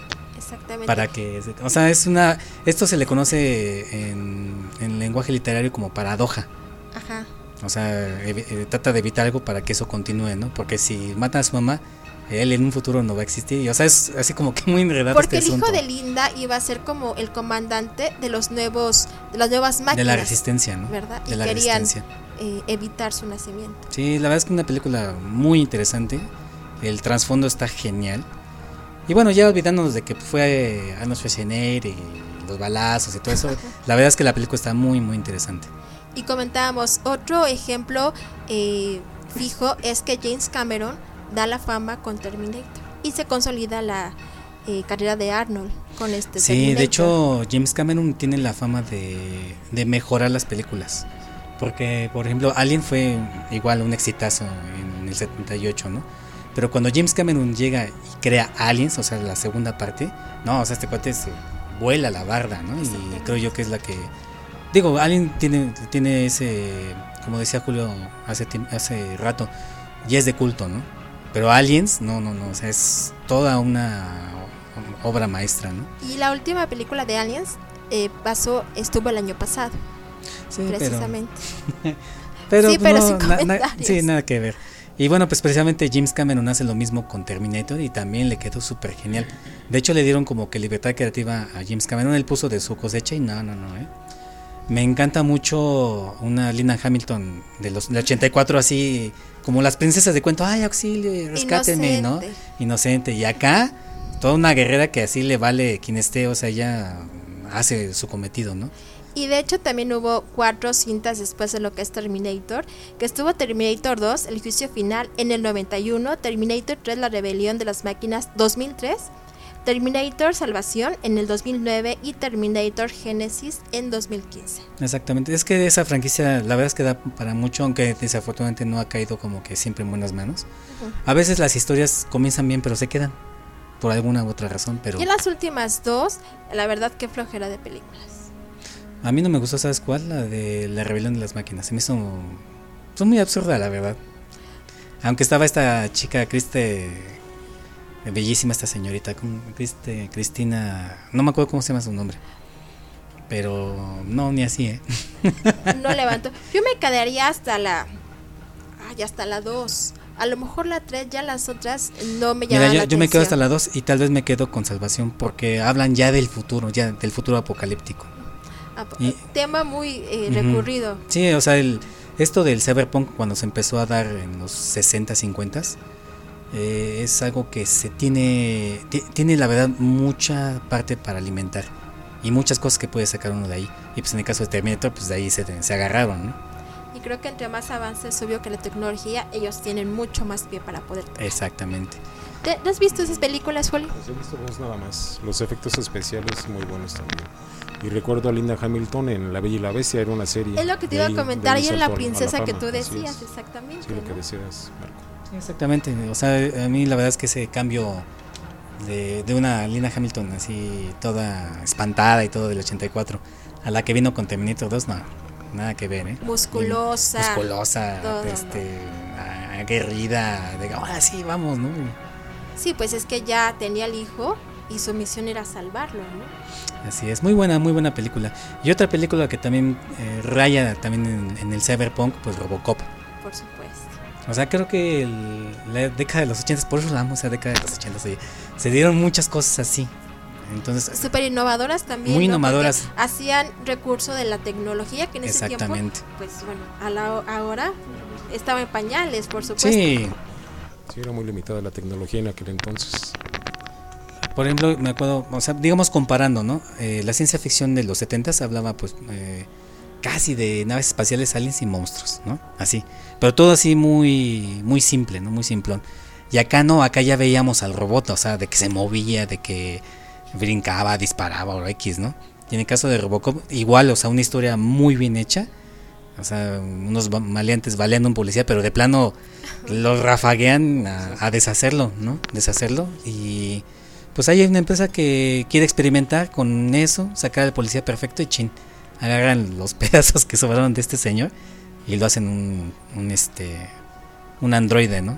Exactamente. Para que, o sea, es una, esto se le conoce en, en lenguaje literario como paradoja. Ajá. O sea, eh, trata de evitar algo para que eso continúe, ¿no? Porque si matan a su mamá, él en un futuro no va a existir. Y, o sea, es así como que muy enredado Porque este el hijo de Linda iba a ser como el comandante de los nuevos, de las nuevas máquinas. de la resistencia, ¿no? ¿Verdad? De y la querían resistencia. eh, evitar su nacimiento. Sí, la verdad es que una película muy interesante. El trasfondo está genial. Y bueno, ya olvidándonos de que fue Arnold Schwarzenegger y los balazos y todo eso, la verdad es que la película está muy, muy interesante. Y comentábamos, otro ejemplo eh, fijo es que James Cameron da la fama con Terminator y se consolida la eh, carrera de Arnold con este Sí, Terminator. de hecho James Cameron tiene la fama de, de mejorar las películas. Porque, por ejemplo, Alien fue igual un exitazo en el 78, ¿no? Pero cuando James Cameron llega y crea Aliens, o sea, la segunda parte, no, o sea, este cuate se vuela la barda, ¿no? Y creo yo que es la que... Digo, Alien tiene, tiene ese, como decía Julio hace, hace rato, ya es de culto, ¿no? Pero Aliens, no, no, no, o sea, es toda una obra maestra, ¿no? Y la última película de Aliens eh, pasó, estuvo el año pasado, Sí, precisamente. [laughs] Pero, Sí, pero no, sin na- sí, nada que ver. Y bueno, pues precisamente James Cameron hace lo mismo con Terminator y también le quedó súper genial. De hecho, le dieron como que libertad creativa a James Cameron. Él puso de su cosecha y no, no, no, ¿eh? Me encanta mucho una Lina Hamilton de los del 84, así como las princesas de cuento. Ay, auxilio, rescátenme, ¿no? Inocente. Inocente. Y acá, toda una guerrera que así le vale quien esté, o sea, ella hace su cometido, ¿no? Y de hecho también hubo cuatro cintas después de lo que es Terminator, que estuvo Terminator 2, El juicio final en el 91, Terminator 3, La rebelión de las máquinas 2003, Terminator Salvación en el 2009 y Terminator Genesis en 2015. Exactamente, es que esa franquicia la verdad es que da para mucho, aunque desafortunadamente no ha caído como que siempre en buenas manos. A veces las historias comienzan bien pero se quedan por alguna u otra razón, pero Y en las últimas dos, la verdad que flojera de películas. A mí no me gustó, ¿sabes cuál? La de la rebelión de las máquinas, se me hizo son muy absurda la verdad. Aunque estaba esta chica Criste bellísima esta señorita, con Criste, Cristina, no me acuerdo cómo se llama su nombre. Pero no ni así, ¿eh? [laughs] No levanto. Yo me quedaría hasta la... Ay, hasta la 2. A lo mejor la 3, ya las otras no me Mira, llaman yo, la yo me quedo hasta la 2 y tal vez me quedo con Salvación porque hablan ya del futuro, ya del futuro apocalíptico. Ah, y- Tema muy eh, recurrido. Sí, o sea, el, esto del cyberpunk cuando se empezó a dar en los 60, 50 eh, es algo que se tiene, ti- tiene la verdad mucha parte para alimentar y muchas cosas que puede sacar uno de ahí. Y pues en el caso de Terminator, pues de ahí se, se agarraron, ¿no? Y creo que entre más avance es obvio que la tecnología, ellos tienen mucho más pie para poder. Exactamente. ¿Te- ¿Te has visto esas películas, Julio? Pues he visto dos nada más. Los efectos especiales muy buenos también. Y recuerdo a Linda Hamilton en La Bella y la Bestia, era una serie. Es lo que te iba a comentar. Y en la princesa que tú decías, exactamente. Sí, lo que ¿no? decías, Marco. Exactamente. O sea, a mí la verdad es que ese cambio de, de una Lina Hamilton así toda espantada y todo del 84 a la que vino con Terminator 2, no, nada que ver, ¿eh? Musculosa. Musculosa, todo, ¿no? este, aguerrida, de ahora sí, vamos, ¿no? Sí, pues es que ya tenía el hijo y su misión era salvarlo, ¿no? Así es, muy buena, muy buena película. Y otra película que también eh, raya también en, en el cyberpunk, pues Robocop. Por supuesto. O sea, creo que el- la década de los 80, por eso la amo esa década de los 80, se, se dieron muchas cosas así. Entonces, Súper innovadoras también. Muy ¿no? innovadoras. Porque Hacían recurso de la tecnología que en ese tiempo, Exactamente. pues bueno, a la, ahora estaba en pañales, por supuesto. sí, Sí, era muy limitada la tecnología en aquel entonces. Por ejemplo, me acuerdo, digamos comparando, ¿no? Eh, la ciencia ficción de los 70 hablaba pues eh, casi de naves espaciales, aliens y monstruos, ¿no? Así. Pero todo así muy muy simple, ¿no? Muy simplón. Y acá no, acá ya veíamos al robot, o sea, de que se movía, de que brincaba, disparaba o X, ¿no? Y en el caso de Robocop, igual, o sea, una historia muy bien hecha. O sea, unos maleantes baleando un policía, pero de plano los rafaguean a, deshacerlo, ¿no? Deshacerlo. Y pues hay una empresa que quiere experimentar con eso, sacar al policía perfecto y chin, agarran los [laughs] pedazos que sobraron de este señor y lo hacen un, un este, un androide, ¿no?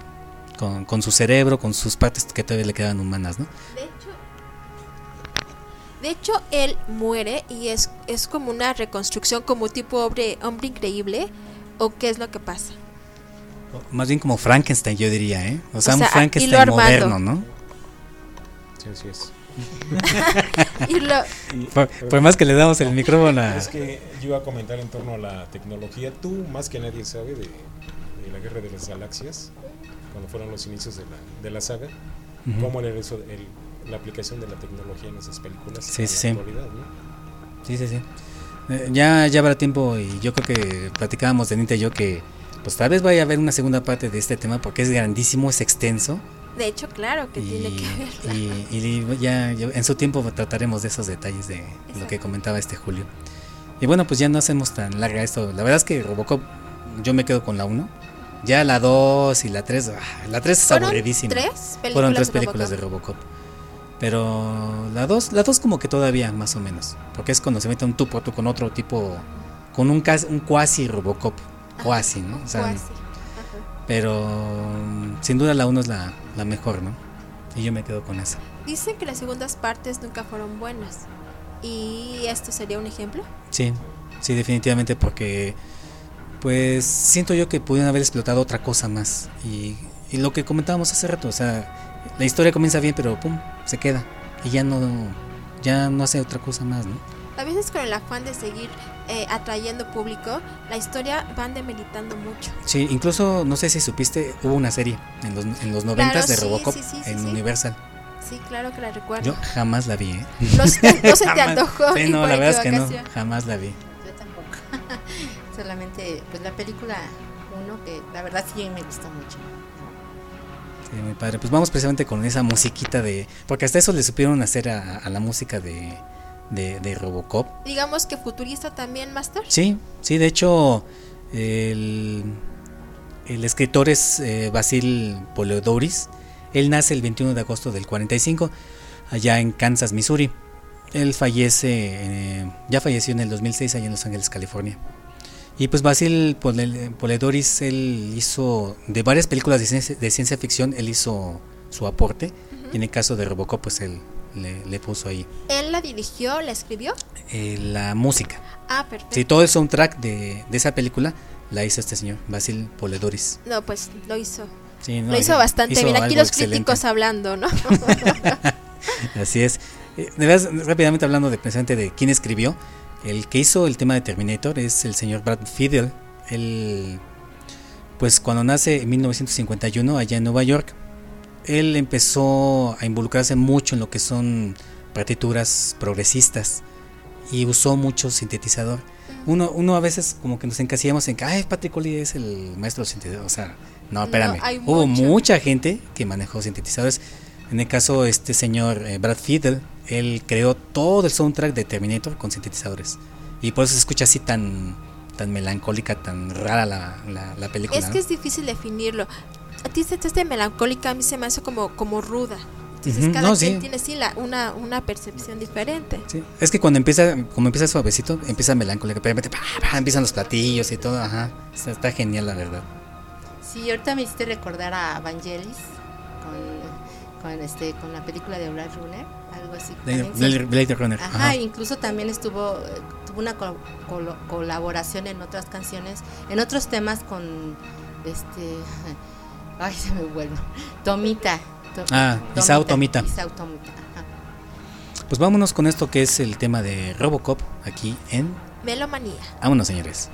Con, con su cerebro, con sus partes que todavía le quedan humanas, ¿no? Hecho, de hecho, él muere y es, es como una reconstrucción, como tipo hombre, hombre increíble. ¿O qué es lo que pasa? Más bien como Frankenstein, yo diría, ¿eh? O sea, O sea, un Frankenstein moderno, ¿no? Sí, así es. [laughs] Y lo, Por, por más que le damos el micrófono a... Es que yo iba a comentar en torno a la tecnología. Tú, más que nadie, sabe de, de la guerra de las galaxias, cuando fueron los inicios de la, de la saga, Ujú. cómo era eso, el- la aplicación de la tecnología en esas películas Sí, en sí, la sí. actualidad, ¿no? Sí, sí, sí. Eh, ya, ya habrá tiempo y yo creo que platicábamos de Anita y yo que pues tal vez vaya a haber una segunda parte de este tema porque es grandísimo, es extenso de hecho, claro que y, tiene que verla. y- y ya, ya en su tiempo trataremos de esos detalles de lo que Exacto. comentaba este Julio. Y bueno, pues ya no hacemos tan larga esto. La verdad es que Robocop, yo me quedo con la 1. Ya la 2 y la 3, ah, la 3 es ¿Fueron aburridísima. tres películas Fueron tres de películas de Robocop. Pero la 2, la 2 como que todavía, más o menos. Porque es cuando se mete un tú por tú con otro tipo, con un, un cuasi Robocop. Cuasi, ¿no? O sea, pero sin duda la 1 es la, la mejor, ¿no? Y yo me quedo con esa. Dicen que las segundas partes nunca fueron buenas. ¿Y esto sería un ejemplo? Sí, sí, definitivamente porque pues siento yo que pudieron haber explotado otra cosa más. Y, y lo que comentábamos hace rato, o sea, la historia comienza bien, pero pum, se queda. Y ya no, ya no hace otra cosa más, ¿no? A veces con el afán de seguir eh, atrayendo público, la historia van demeritando mucho. Sí, incluso, no sé si supiste, hubo una serie en los, en los 90 Claro, de sí, Robocop sí, sí, sí, en sí. Universal. Sí, claro que la recuerdo. Yo jamás la vi, ¿eh? No, se- [laughs] no se te antojó. Sí, no, la verdad es que no, jamás la vi. Yo tampoco. [laughs] Solamente, pues la película uno que la verdad sí me gustó mucho. Sí, muy padre. Pues vamos precisamente con esa musiquita de... Porque hasta eso le supieron hacer a, a la música de, de, de Robocop. Digamos que futurista también, Master. Sí, sí, de hecho, el, el escritor es eh, Basil Poledoris. Él nace el 21 de agosto del 45, allá en Kansas, Missouri. Él fallece, eh, ya falleció en el 2006 allá en Los Ángeles, California. Y pues Basil Pole- Poledoris, él hizo de varias películas de ciencia, de ciencia ficción, él hizo su aporte. Y en el caso de Robocop, pues él le, le puso ahí Él la dirigió, la escribió. eh, la música. Ah, perfecto. Sí, todo el soundtrack de, de esa película la hizo este señor, Basil Poledoris. No, pues lo hizo. Sí, no, lo hizo bastante hizo bien. Aquí los excelente. críticos hablando, ¿no? [laughs] Así es. Eh, De veras, rápidamente hablando de precisamente de quién escribió, el que hizo el tema de Terminator es el señor Brad Fiedel. Él, pues cuando nace en 1951 allá en Nueva York, él empezó a involucrarse mucho en lo que son partituras progresistas y usó mucho sintetizador. Uno, uno a veces como que nos encasillamos en que, ay, Patrick Coley es el maestro del sintetizador. O sea, no, espérame. hay Hubo mucha gente que manejó sintetizadores. En el caso, este señor eh, Brad Fiedel, él creó todo el soundtrack de Terminator con sintetizadores. Y por eso se escucha así tan, tan melancólica, tan rara la, la, la película. es ¿no? que es difícil definirlo. A ti se te hace melancólica, a mí se me hace como, como ruda. Entonces Ujú, cada no, quien sí. tiene sí la, una, una percepción diferente. Sí, Es que cuando empieza, como empieza suavecito, empieza melancólica, pero pa, pa, empiezan los platillos y todo, ajá. Está, está genial, la verdad. Sí, ahorita me hiciste recordar a Vangelis con, con, este, con la película de Blade Runner, algo así. Blade, Runner. Ajá, Ajá. incluso también estuvo, tuvo una col- colaboración en otras canciones, en otros temas con este, [laughs] ay se me vuelve, Tomita. To- Ah, Isao Tomita. Isao Tomita, ajá. Pues vámonos con esto que es el tema de Robocop aquí en Melomanía. Vámonos, señores.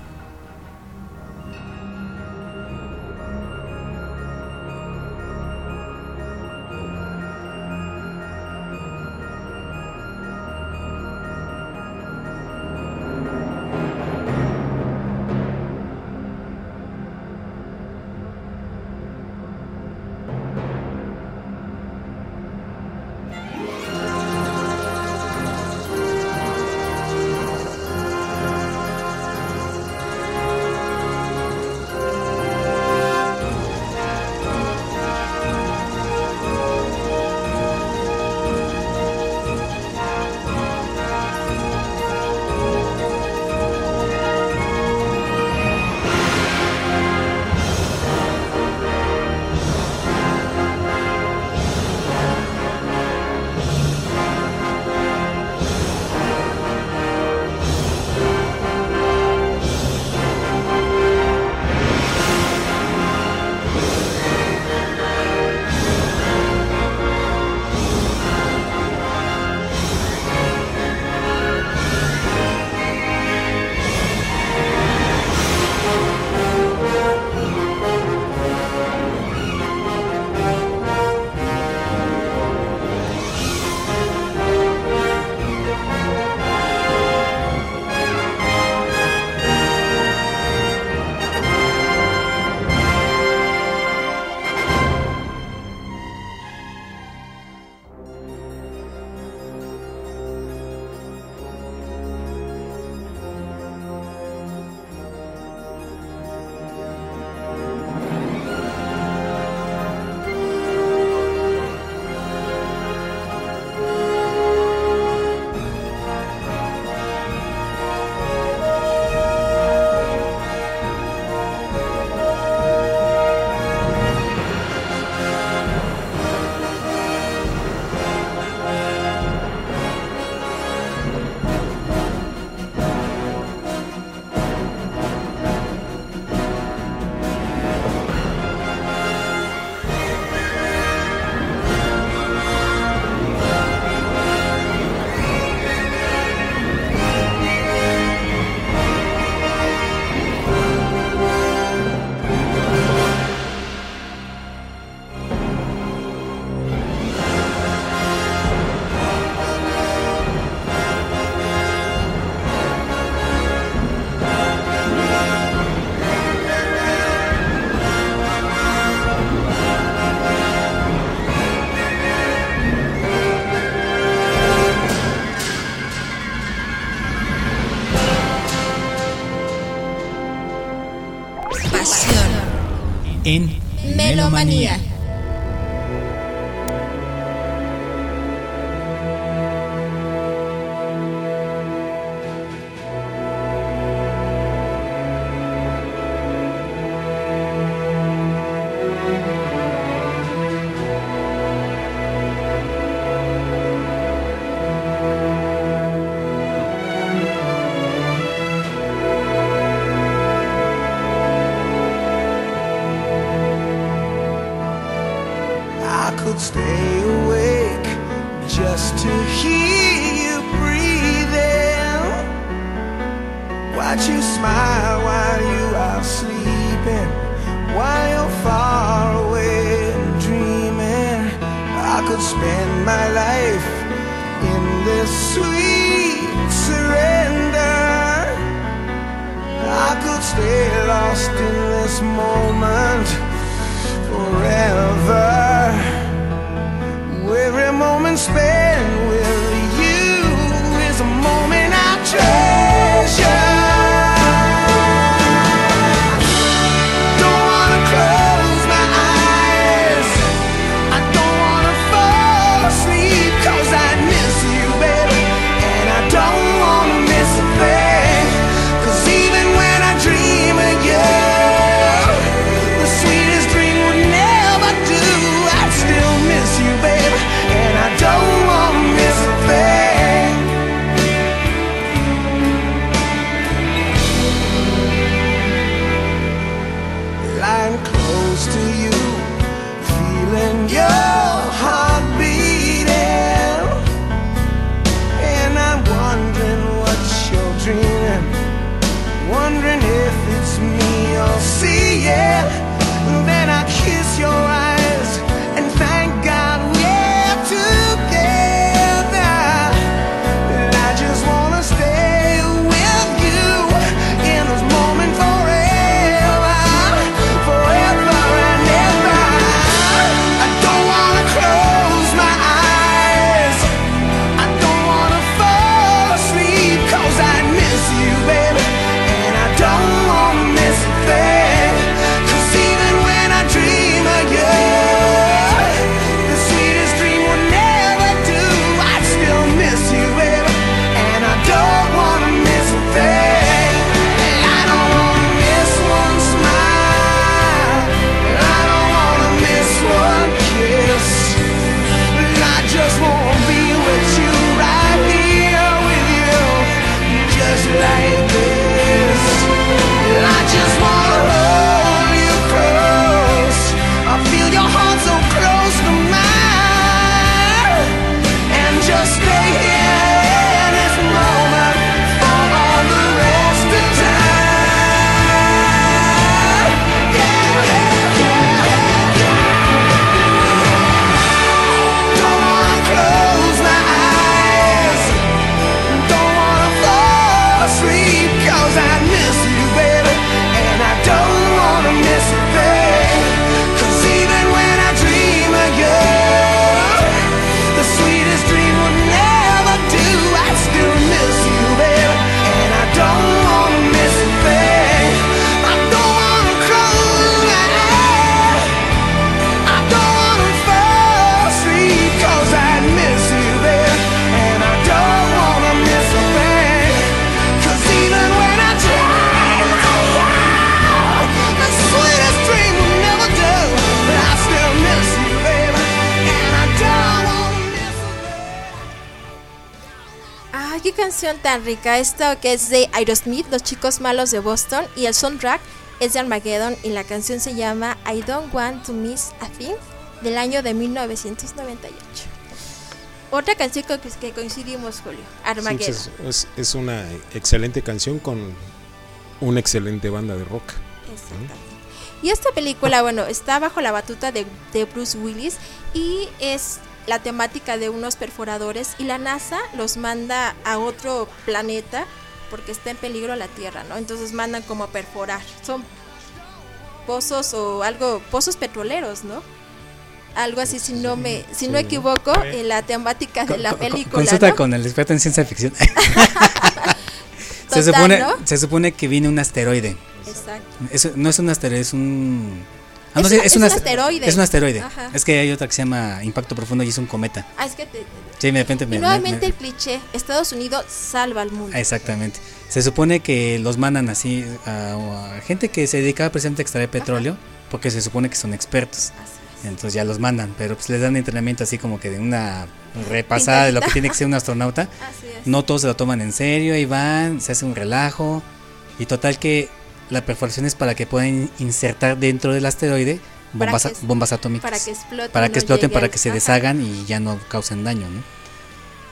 Melomanía. stay lost in this moment forever. Every moment spent. canción tan rica esta que es de Aerosmith, Los Chicos Malos de Boston, y el soundtrack es de Armageddon y la canción se llama I Don't Want to Miss a Thing del año de 1998. Otra canción con que coincidimos, Julio, Armageddon. Es, una excelente canción con una excelente banda de rock. Y esta película, bueno, está bajo la batuta de, de Bruce Willis y es la temática de unos perforadores y la NASA los manda a otro planeta porque está en peligro la Tierra, ¿no? Entonces mandan como a perforar. Son pozos o algo, pozos petroleros, ¿no? Algo así, si no me, si no equivoco, en la temática de la película. Consulta con el experto en ciencia ficción. [laughs] Se, supone, se supone que viene un asteroide. Exacto. Es, no es un asteroide, es un Ah, no, Es un un ast- asteroide. Es un asteroide. Ajá. Es que hay otra que se llama Impacto Profundo y es un cometa. Ah, es que te- Sí, de repente me. y nuevamente me- el cliché, Estados Unidos salva al mundo. Exactamente. Se supone que los mandan así a, a gente que se dedicaba precisamente a extraer petróleo, porque se supone que son expertos. Así es. Entonces ya los mandan, pero pues les dan entrenamiento así como que de una repasada de lo que tiene que ser un astronauta. [laughs] Así es. No todos se lo toman en serio, y van, se hace un relajo. Y total que la perforación es para que puedan insertar dentro del asteroide Para bombas, que bombas atómicas. para que exploten, Para que exploten, para que se ajá. deshagan y ya no causen daño, ¿no?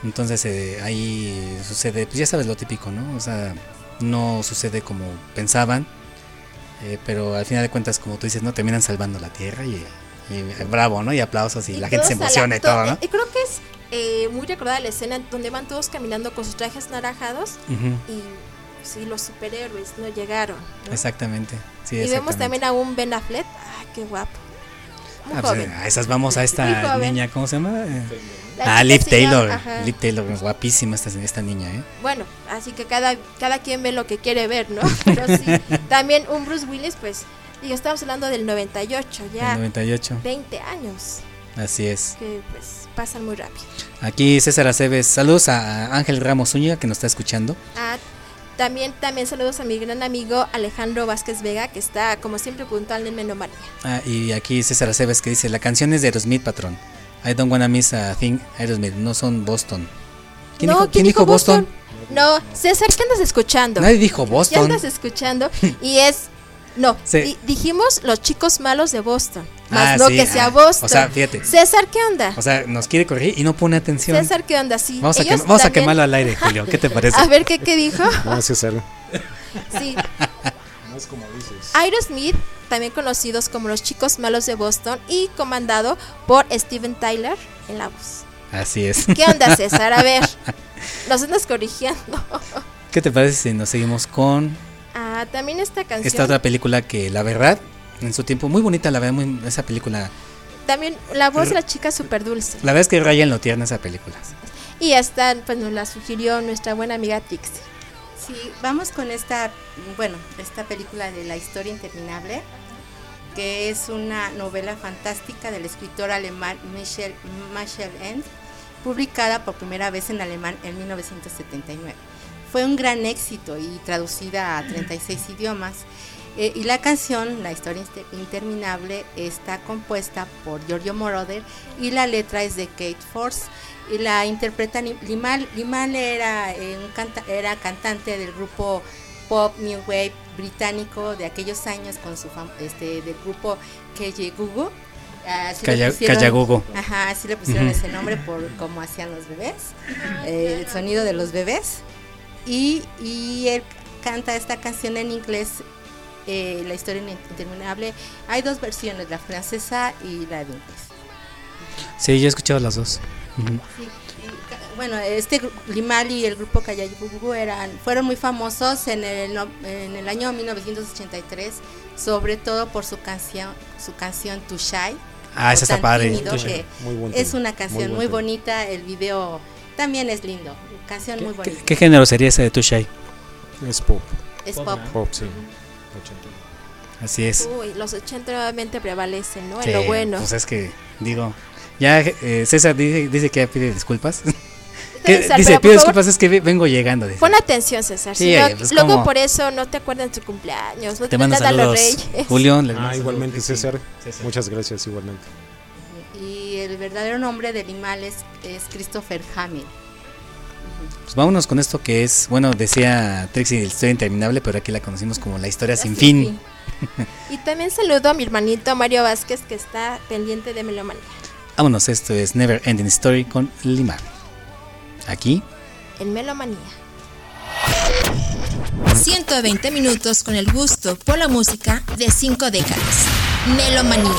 Entonces eh, ahí sucede, pues ya sabes lo típico, ¿no? O sea, no sucede como pensaban, eh, pero al final de cuentas, como tú dices, ¿no? Terminan salvando la Tierra y, y bravo, ¿no? Y aplausos y, Y la gente se emociona y to- todo, ¿no? eh, Y creo que es eh, muy recordada la escena donde van todos caminando con sus trajes naranjados y sí, los superhéroes no llegaron. ¿no? Exactamente. Sí, y vemos también a un Ben Affleck. Ah, qué guapo. Muy Ah, pues, joven. a esas vamos a esta niña, ¿cómo se llama? Eh, La Ah, chica Liv Taylor. ajá. Liv Taylor, guapísima esta, esta niña, ¿eh? Bueno, así que cada, cada quien ve lo que quiere ver, ¿no? [laughs] Pero sí, [laughs] también un Bruce Willis, pues, digo, estamos hablando del 98, El ya 98. 20 años, Así es. que pues pasan muy rápido. Aquí César Aceves, saludos a Ángel Ramos Zúñiga que nos está escuchando. Ah, también, también saludos a mi gran amigo Alejandro Vázquez Vega, que está, como siempre, puntual en Menomanía. Ah, y aquí César Aceves que dice, la canción es de Aerosmith, patrón. I don't wanna miss a thing Aerosmith, no son Boston. ¿Quién, no, dijo, quién dijo Boston? No, César, ¿qué andas escuchando? Nadie dijo ¿Qué Boston. andas escuchando? [laughs] Y es... No, Sí. di- dijimos los chicos malos de Boston, más Ah, no sí, que sea ah, Boston. o sea, fíjate. César, ¿qué onda? O sea, nos quiere corregir y no pone atención. César, ¿qué onda? Sí. vamos a, quem- vamos a quemarlo al aire, Julio. ¿Qué te parece? [laughs] A ver, ¿qué, qué dijo? [laughs] No, César. Sí. [laughs] No es como dices. Aerosmith, también conocidos como los chicos malos de Boston y comandado por Steven Tyler en la voz. Así es. ¿Qué onda, César? A ver, nos andas corrigiendo. ¿Qué te parece si nos seguimos con Ah, también esta canción. esta otra película que la verdad, en su tiempo, muy bonita, la verdad, muy, esa película. También la voz de la chica súper dulce. La verdad es que raya en lo tierna esa película. Y esta, pues nos la sugirió nuestra buena amiga Trixie. Sí, vamos con esta, bueno, esta película de La historia interminable, que es una novela fantástica del escritor alemán Michel, Michel Ende, publicada por primera vez en alemán en 1979. Fue un gran éxito y traducida a 36 idiomas. Eh, y la canción, La historia Inter- interminable, está compuesta por Giorgio Moroder y la letra es de Kate Force y la interpreta Limal. Limal era, eh, un canta- era cantante del grupo pop New Wave británico de aquellos años con su este del grupo KJ Gugu. Así le Calla- pusieron-. Ajá, así le pusieron ese nombre por cómo hacían los bebés, eh, el sonido de los bebés. Y, y él canta esta canción en inglés, eh, La historia interminable. Hay dos versiones, la francesa y la de inglés. Sí, yo he escuchado las dos. Sí, y bueno, este gru- Limal y el grupo Callagugu eran fueron muy famosos en el no- en el año 1983, sobre todo por su canción su canción Shy. Ah, esa está padre. Tímido, Muy es una canción muy, bonita, el video también es lindo, canción muy ¿Qué, bonita. qué género sería ese de Too Shy? Es pop. Es pop. Pop, sí. 80. Así es. Uy, los 80 nuevamente prevalecen, ¿no? Sí, En lo bueno. Pues es que, digo, ya eh, César dice, dice que ya pide disculpas. César, [laughs] dice, favor, disculpas, es que ve- vengo llegando. dice. Pon atención, César. Sí, si no- pues, luego ¿cómo? por eso no te acuerdas de tu cumpleaños. No Te mando mandas a los saludos, reyes. Julio. le mando Ah, saludos, igualmente, sí. César. César. Muchas gracias, igualmente. Y el verdadero nombre de Limal es, es Christopher Hamill. Pues vámonos con esto que es, bueno, decía Trixie, la historia interminable, pero aquí la conocimos como la historia sin Sin fin. Y también saludo a mi hermanito Mario Vázquez que está pendiente de Melomanía. Vámonos, esto es Never Ending Story con Lima. Aquí, En Melomanía. 120 minutos con el gusto por la música de cinco décadas. Melomanía.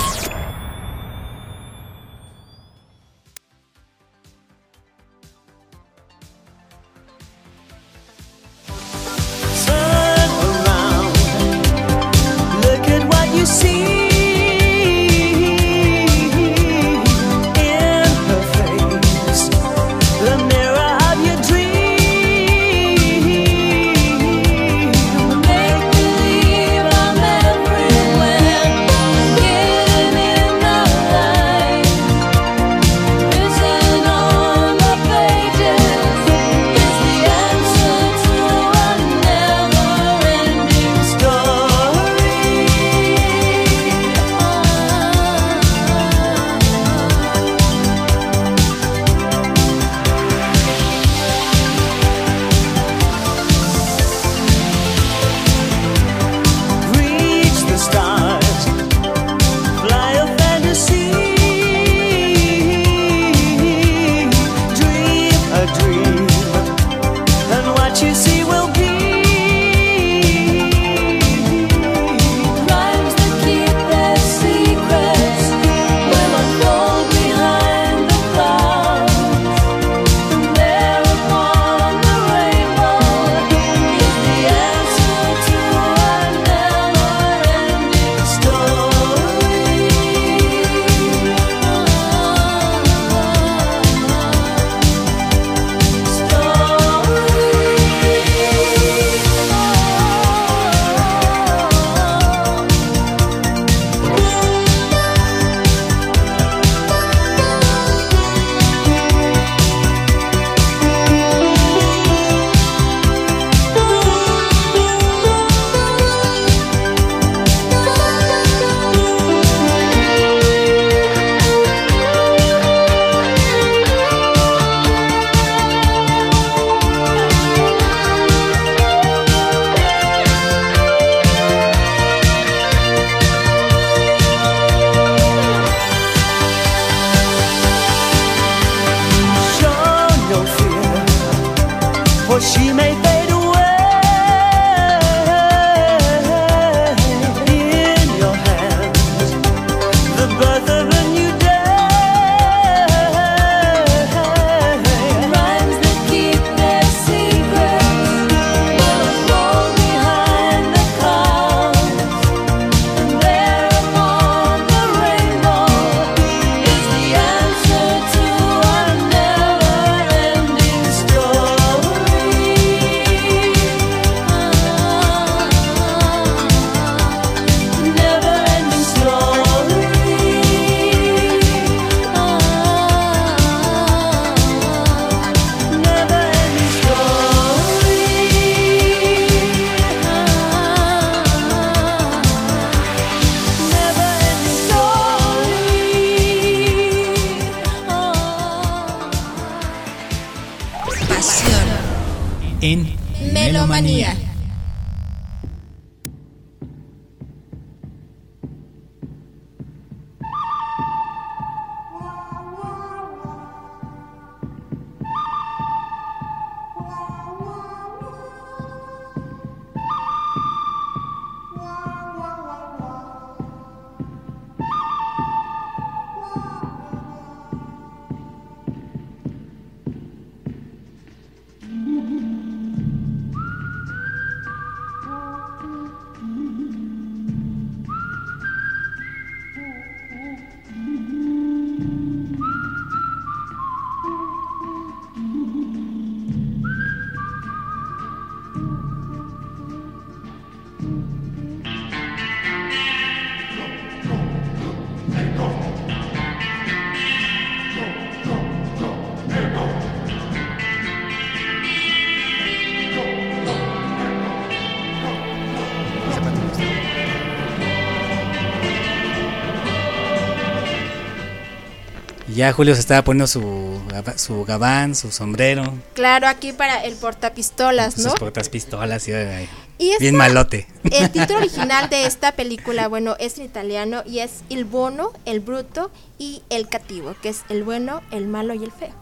Ya Julio se estaba poniendo su, su gabán, su sombrero, Claro, aquí para el portapistolas, ¿no? sus portas pistolas y ay, Y esta- bien malote. El título [laughs] original de esta película, bueno, es en italiano y es Il Bono, el Bruto y el Cativo, que es el bueno, el malo y el feo.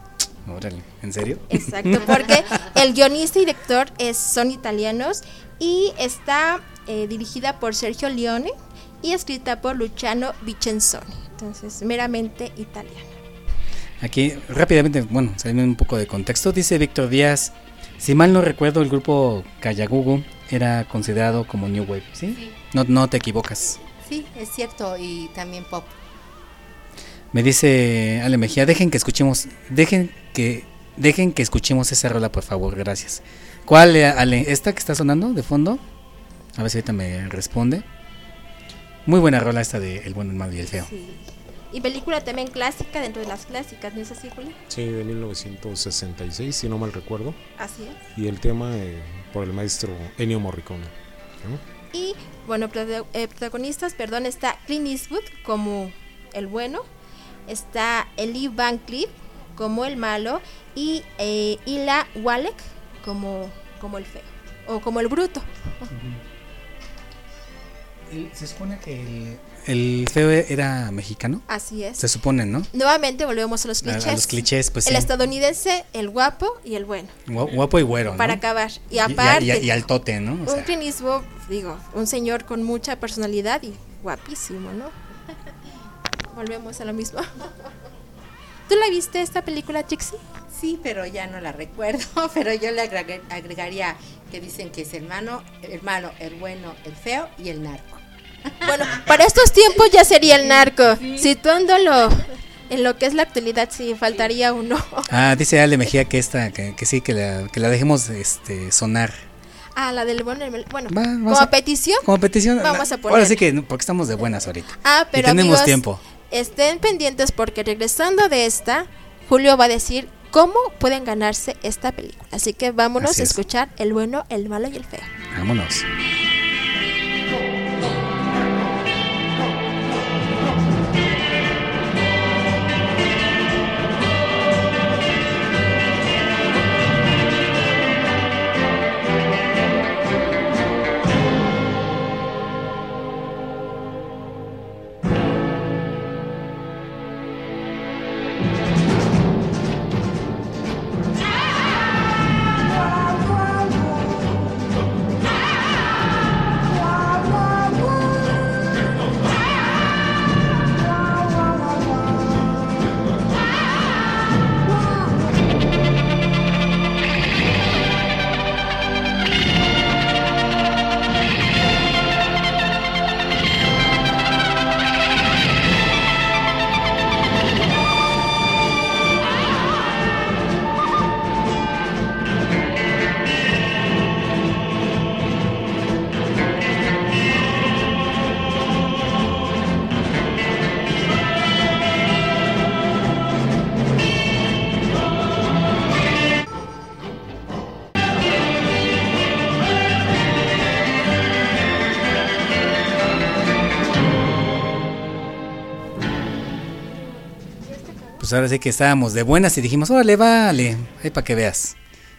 Órale, ¿en serio? Exacto, [laughs] porque el guionista y director es, son italianos y está eh, dirigida por Sergio Leone y escrita por Luciano Vicenzoni. Entonces, meramente italiano. Aquí, rápidamente, bueno, saliendo un poco de contexto, dice Víctor Díaz, si mal no recuerdo, el grupo Kayagugu era considerado como New Wave, ¿sí? Sí. No, no te equivocas. Sí, es cierto, y también pop. Me dice Ale Mejía, dejen que escuchemos, dejen que, dejen que escuchemos esa rola, por favor, gracias. ¿Cuál, Ale? ¿Esta que está sonando de fondo? A ver si ahorita me responde. Muy buena rola esta de El bueno, el malo y el feo. Sí. Y película también clásica dentro de las clásicas, ¿no es así, Julio? Sí, de 1966, si no mal recuerdo. Así es. Y el tema eh, por el maestro Ennio Morricone. ¿no? Y bueno, eh, protagonistas, perdón, está Clint Eastwood como el bueno, está Eli Van Cleef como el malo y eh, Ila Wallach como, como el feo o como el bruto. Se supone que el, el feo era mexicano. Así es. Se supone, ¿no? Nuevamente volvemos a los A- a clichés. los clichés, pues el sí. estadounidense, el guapo y el bueno. Gua- Guapo y güero. ¿no? Para acabar. Y aparte, y, y al tote, ¿no? O un sea, Clint Eastwood, digo, un señor con mucha personalidad y guapísimo, ¿no? [laughs] Volvemos a lo mismo. [laughs] ¿Tú la viste esta película, Chixi? Sí, pero ya no la recuerdo, [laughs] pero yo le agregué- agregaría que dicen que es el malo, el bueno, el feo y el narco. Bueno, para estos tiempos ya sería el narco. Situándolo en lo que es la actualidad, sí, faltaría uno. Ah, dice Ale Mejía que esta, que, que sí, que la, que la dejemos este, sonar. Ah, la del bueno. Bueno, Va, como a- petición. Como petición. Vamos a Ahora ponerla. sí que, porque estamos de buenas ahorita. Ah, pero y tenemos amigos, tiempo. Estén pendientes porque regresando de esta, Julio va a decir cómo pueden ganarse esta película. Así que vámonos Así a es. escuchar el bueno, el malo y el feo. Vámonos. Ahora sí que estábamos de buenas y dijimos, órale, vale, ahí para que veas.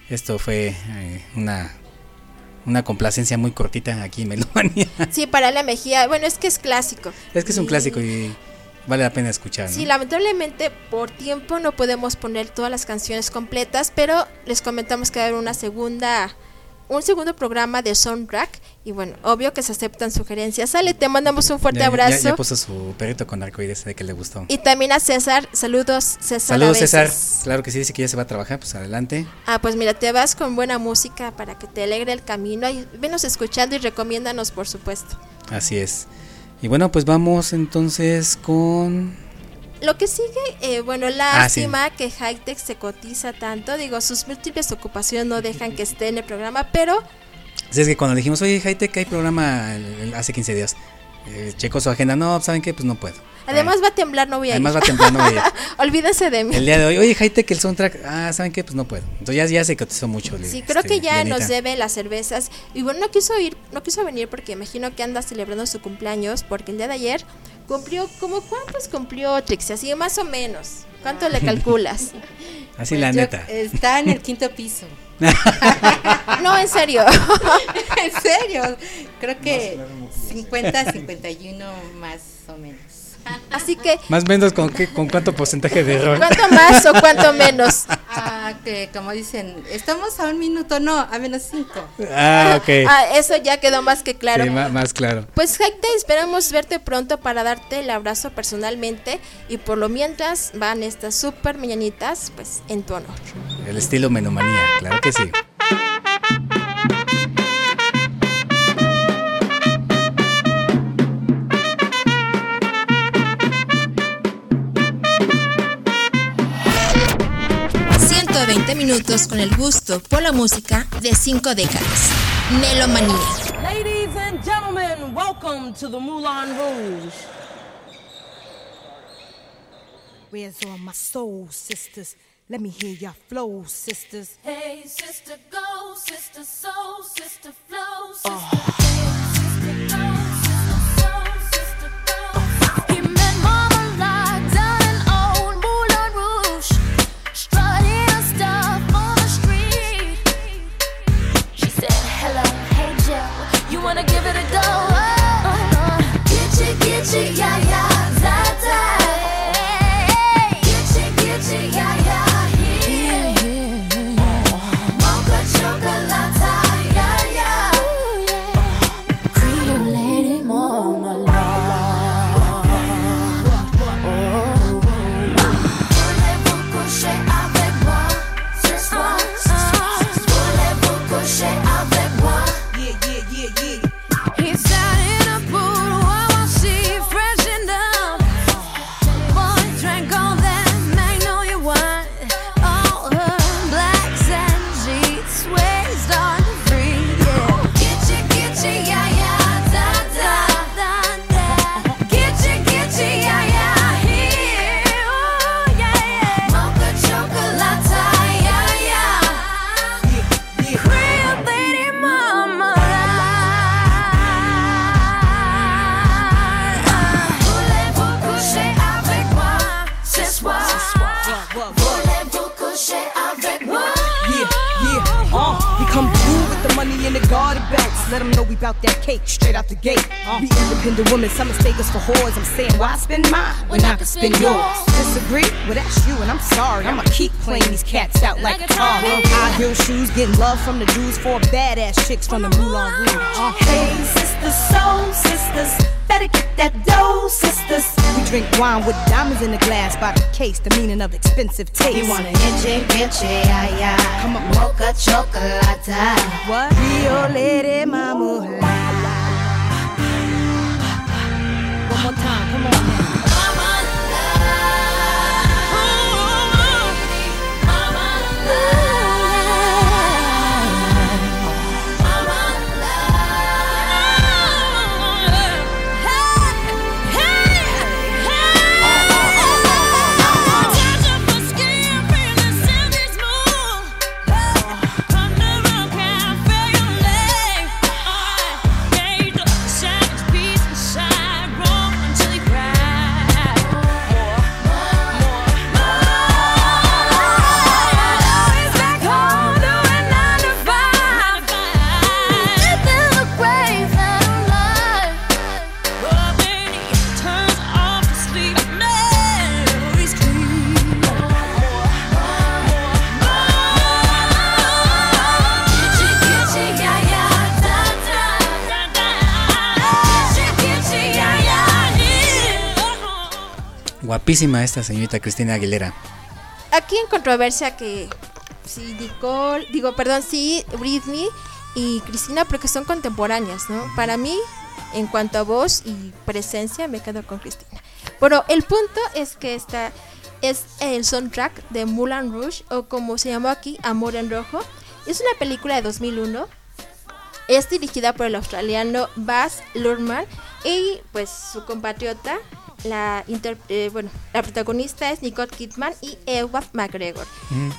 Esto fue eh, una, una complacencia muy cortita aquí en Melomanía. [laughs] Sí, para la Mejía. Bueno, es que es clásico. es que es un Y- clásico y vale la pena escuchar. ¿no? Sí, lamentablemente por tiempo no podemos poner todas las canciones completas, pero les comentamos que va a haber una segunda, un segundo programa de soundtrack y bueno, obvio que se aceptan sugerencias. Sale, te mandamos un fuerte Ya- abrazo. Ya, puso su perrito con arcoíris de que le gustó. Y también a César, saludos César. Saludos César, claro que sí, dice que ya se va a trabajar, pues adelante. Ah, pues mira, te vas con buena música para que te alegre el camino y venos escuchando y recomiéndanos por supuesto. Así es. Y bueno, pues vamos entonces con... Lo que sigue, eh, bueno, lástima que Hightech se cotiza tanto. Digo, sus múltiples ocupaciones no dejan que esté en el programa, pero es que cuando dijimos, oye, Hightech, hay programa hace 15 días. Eh, checo su agenda, no, ¿saben qué? Pues no puedo. además va a temblar, no voy a Además ir. va a temblar, no voy a ir. [laughs] Olvídense de mí. El día de hoy, oye, Hightech, el soundtrack, ah, ¿saben qué? Pues no puedo. Entonces ya, ya se cotizó mucho. Sí, este, creo que ya nos debe las cervezas. Y bueno, no quiso ir, no quiso venir porque imagino que anda celebrando su cumpleaños, porque el día de ayer cumplió, como cuántos cumplió Trixie, así más o menos. ¿Cuánto le calculas? [laughs] Así la Yo- neta. Está en el quinto piso. [laughs] no, en serio. [laughs] en serio. Creo que 50, 51 más o menos. Así que, Más o menos, ¿con, qué, ¿con cuánto porcentaje de error? ¿cuánto más o cuánto [laughs] menos? Ah, que como dicen, estamos a un minuto, no, a menos cinco. Ah, ok. [laughs] Ah, eso ya quedó más que claro. Sí, más claro. Pues Jaite, esperamos verte pronto para darte el abrazo personalmente y por lo mientras van estas super mañanitas pues en tu honor. El estilo menomanía, claro que sí. Ciento 120 minutos con el gusto por la música de cinco décadas. Melomanía. Ladies and gentlemen, welcome to the Moulin Rouge. Where's all my soul sisters? Let me hear your flow, sisters. Hey, sister, go, sister, soul, sister, flow, sister. Hey, women, some mistake us for whores. I'm saying, why spend mine when I can spend yours? Disagree? Well, that's you, and I'm sorry. I'ma keep playing these cats out like a car. High heel shoes, getting love from the dudes, four badass chicks from the Moulin Rouge. Uh, Hey, sisters, soul sisters, better get that dough, sisters. we drink wine with diamonds in the glass by the case, the meaning of expensive taste. You wanna itchy, itchy, yeah, yeah. Come on. Mocha chocolate. What? Rio Lady Mama. More guapísima esta señorita Cristina Aguilera. Aquí en controversia que sí Nicole, digo, perdón, sí Britney y Cristina porque son contemporáneas, ¿no? Para mí, en cuanto a voz y presencia, me quedo con Cristina. Pero el punto es que esta es el soundtrack de Moulin Rouge o como se llamó aquí, Amor en Rojo. Es una película de 2001. Es dirigida por el australiano Baz Luhrmann y pues su compatriota, la, inter- eh, bueno, la protagonista es Nicole Kidman y Ewan McGregor.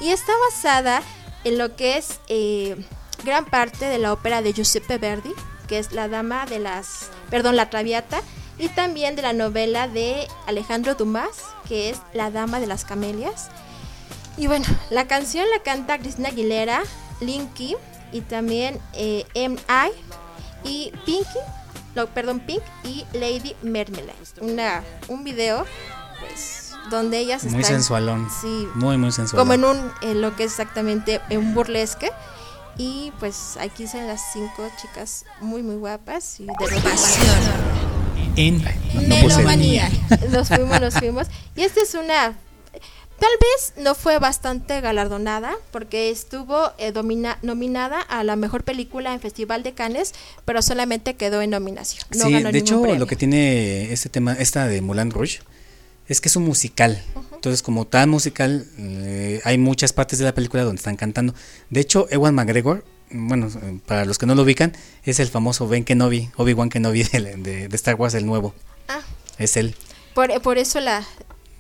Y está basada en lo que es eh, gran parte de la ópera de Giuseppe Verdi, que es La Dama de las, perdón, La Traviata, y también de la novela de Alejandro Dumas, que es La Dama de las Camelias. Y bueno, la canción la canta Cristina Aguilera, Linky y también eh, M.I. y Pinky, no, perdón, Pink y Lady Marmalade. Una, un video, pues, donde ellas Muy están... sensualón. Sí, Muy, muy sensual. como en un, en lo que es exactamente en un burlesque. Y pues aquí son las cinco chicas muy, muy guapas y de Pasión. En no puse- Melomanía. Nos fuimos, nos fuimos. Y esta es una. Tal vez no fue bastante galardonada porque estuvo eh, domina- nominada a la mejor película en Festival de Cannes, pero solamente quedó en nominación. No sí, ganó de hecho, premio. lo que tiene este tema, esta de Moulin Rouge, es que es un musical. Entonces, como tal musical, eh, hay muchas partes de la película donde están cantando. De hecho, Ewan McGregor, bueno, para los que no lo ubican, es el famoso Ben Kenobi, Obi-Wan Kenobi [laughs] de, de- de Star Wars, el nuevo. Ah, Es él. por, por eso la.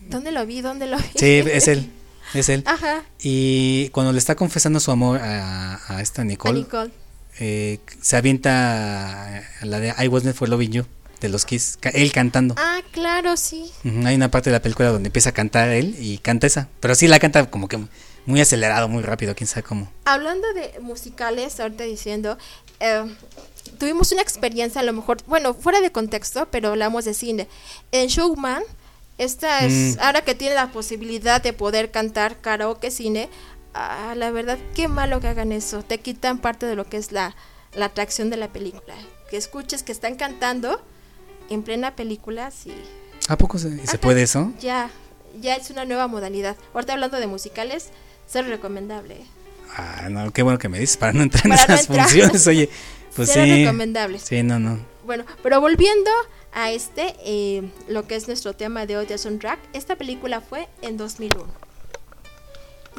¿Dónde lo vi? ¿Dónde lo vi? Sí, es él. Es él. Ajá. Y cuando le está confesando su amor a, a esta A Nicole, Nicole. eh, se avienta a la de I Was Never for Loving You, de los Kiss, él cantando. Ah, claro, sí. Hay una parte de la película donde empieza a cantar él y canta esa. Pero sí la canta como que muy acelerado, muy rápido, quién sabe cómo. Hablando de musicales, ahorita diciendo, eh, tuvimos una experiencia a lo mejor, bueno, fuera de contexto, pero hablamos de cine. En Showman, esta es, Mm. ahora que tiene la posibilidad de poder cantar karaoke cine, ah, la verdad, qué malo que hagan eso. Te quitan parte de lo que es la, la atracción de la película. Que escuches que están cantando en plena película, sí. ¿A poco se, puede eso? Ya, ya es una nueva modalidad. Ahorita hablando de musicales, ser recomendable. Ah, no, qué bueno que me dices para no entrar en no esas entrar. funciones, oye. Pues [laughs] Cero sí. recomendables. Sí, no, no. Bueno, pero volviendo a este, eh, lo que es nuestro tema de hoy de soundtrack, esta película fue en 2001.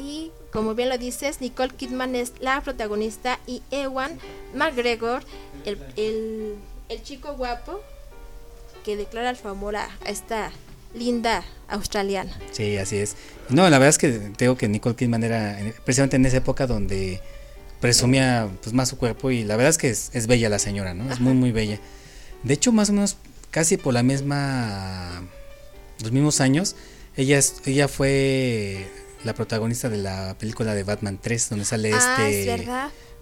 Y como bien lo dices, Nicole Kidman es la protagonista y Ewan McGregor, el, el, el chico guapo que declara su amor a, esta linda australiana. Sí, así es. No, la verdad es que tengo que Nicole Kidman era en- precisamente en esa época donde presumía pues más su cuerpo y la verdad es que es, es bella la señora, ¿no? Es muy muy bella. De hecho, más o menos casi por la misma los mismos años, ella ella fue la protagonista de la película de Batman 3 donde sale Ah, es este.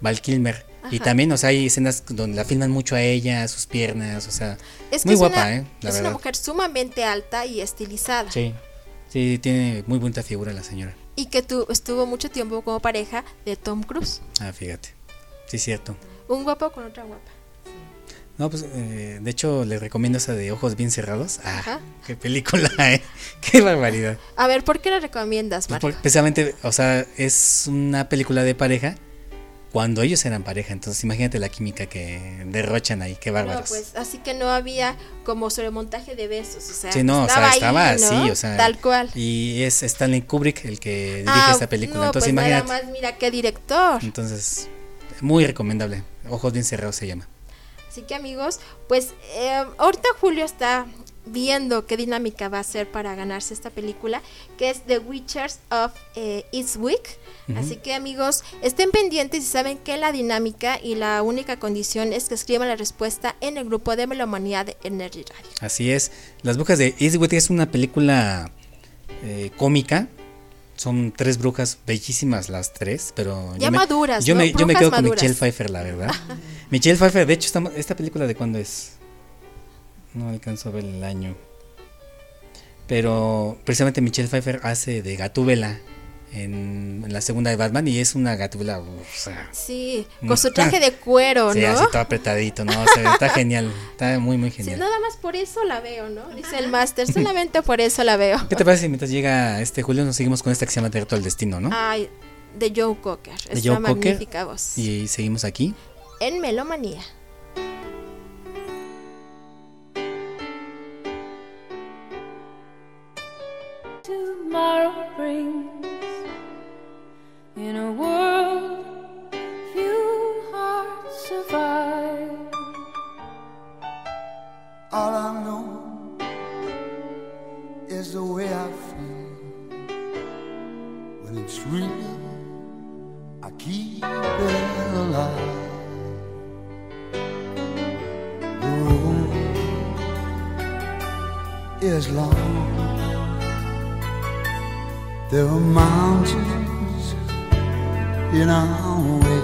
Val Kilmer. Y también, o sea, hay escenas donde la filman mucho a ella, sus piernas, o sea, Es que muy es guapa, una, ¿eh? La es verdad. una mujer sumamente alta y estilizada. Sí, sí, tiene muy bonita figura la señora. Y que tu, estuvo mucho tiempo como pareja de Tom Cruise. Ah, fíjate. Sí, cierto. Un guapo con otra guapa. No, pues, eh, de hecho, les recomiendo esa de Ojos Bien Cerrados. Ah, Ajá. qué película, [laughs] ¿eh? Qué barbaridad. A ver, ¿por qué la recomiendas, Pues, Marco? por- precisamente, o sea, es una película de pareja cuando ellos eran pareja. Entonces, imagínate la química que derrochan ahí. Qué No, bárbaros. pues así que no había como sobremontaje de besos, o sea, sí, no, o sea, estaba, estaba ahí, ¿no? así, o sea. tal cual. Y es Stanley Kubrick el que dirige Ah, esta película. no, Entonces, pues nada imagínate. más, mira qué director. Entonces, muy recomendable. Ojos Bien Cerrados se llama. Así que amigos, pues eh, ahorita Julio está viendo qué dinámica va a ser para ganarse esta película, que es The Witchers of eh, Eastwick. Así que amigos, estén pendientes y saben que la dinámica y la única condición es que escriban la respuesta en el grupo de Melomanía de Energy Radio. Así es. Las brujas de Eastwood es una película eh, cómica. Son tres brujas bellísimas las tres, pero Ya me- maduras, yo ¿no? me, yo me quedo con. Michelle Pfeiffer, la verdad. [laughs] Michelle Pfeiffer, de hecho, esta película de cuándo es? No alcanzo a ver el año. Pero precisamente Michelle Pfeiffer hace de Gatúbela en, en la segunda de Batman y es una gatula. o sea, Sí, con su traje de cuero, [laughs] sí, ¿no? así todo apretadito, ¿no? O sea, está genial, está muy, muy Sí, genial. nada más por eso la veo, ¿no? Dice el máster, solamente por eso la veo. ¿Qué te parece si mientras llega este Julio nos seguimos con esta que se llama Directo al Destino, ¿no? Ay, de Joe Cocker. De Es Joe una Cocker. magnífica voz. Y seguimos aquí. En Melomanía. tomorrow brings. In a world few hearts survive. All I know is the way I feel. When it's real, I keep it alive. The road is long. There are mountains in our way,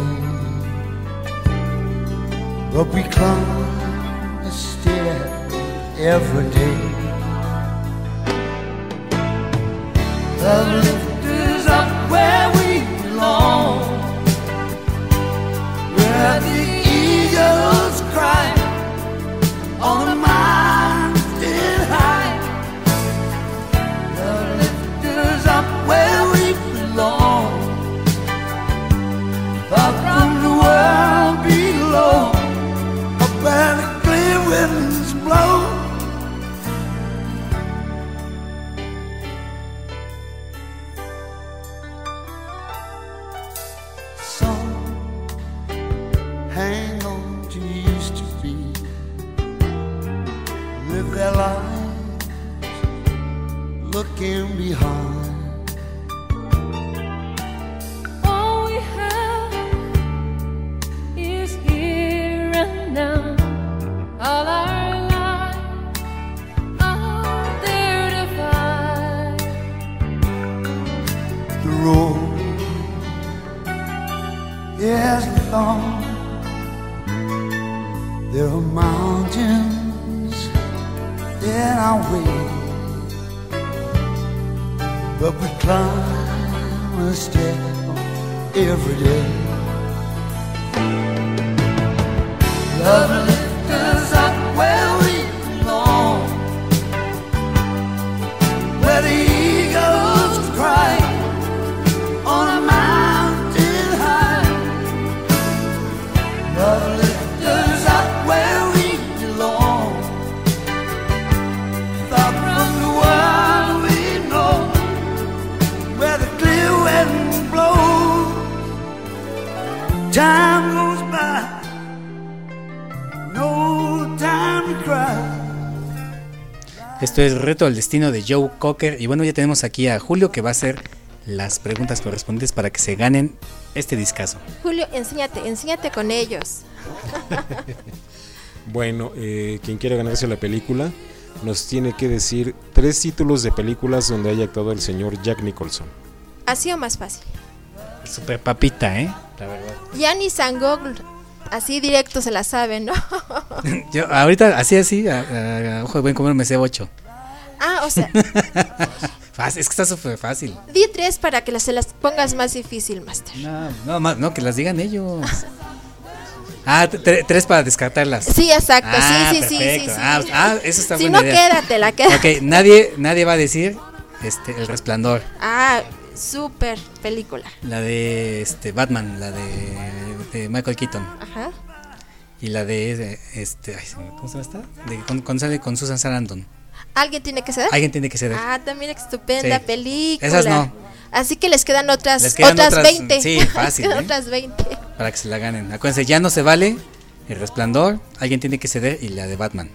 but we climb a stair every day. The Esto es Reto al Destino de Joe Cocker. Y bueno, ya tenemos aquí a Julio que va a hacer las preguntas correspondientes para que se ganen este discazo. Julio, enséñate, enséñate con ellos. [laughs] Bueno, eh, quien quiera ganarse la película nos tiene que decir tres títulos de películas donde haya actuado el señor Jack Nicholson. Ha sido más fácil. Super papita, ¿eh? La verdad. Yanni Sangogl, así directo se la sabe, ¿no? [laughs] Yo ahorita, así, así, a, a- a ojo de buen comer me sé 8. Ah, o sea, [laughs] es que está súper fácil. di tres para que las- se las pongas más difícil, Master. No, no, ma- no, que las digan ellos. Ah, tre- tres para descartarlas. Sí, exacto, Ah, sí, sí, sí, sí, perfecto. sí. Ah, ah, eso está Si buena no, idea. quédatela, quédatela. Ok, nadie, nadie va a decir este, El Resplandor. Ah, súper película. La de este Batman, la de, de Michael Keaton. Ajá. Y la de este, ay, ¿cómo se llama esta? De, con, con, sale con Susan Sarandon. ¿Alguien tiene que ceder? Alguien tiene que ceder. Ah, también estupenda Sí. película. Esas no. Así que les quedan otras, Les quedan otras, otras, 20. sí, [laughs] fácil, ¿eh? otras 20. Para que se la ganen. Acuérdense, ya no se vale El Resplandor. Alguien tiene que ceder y la de Batman.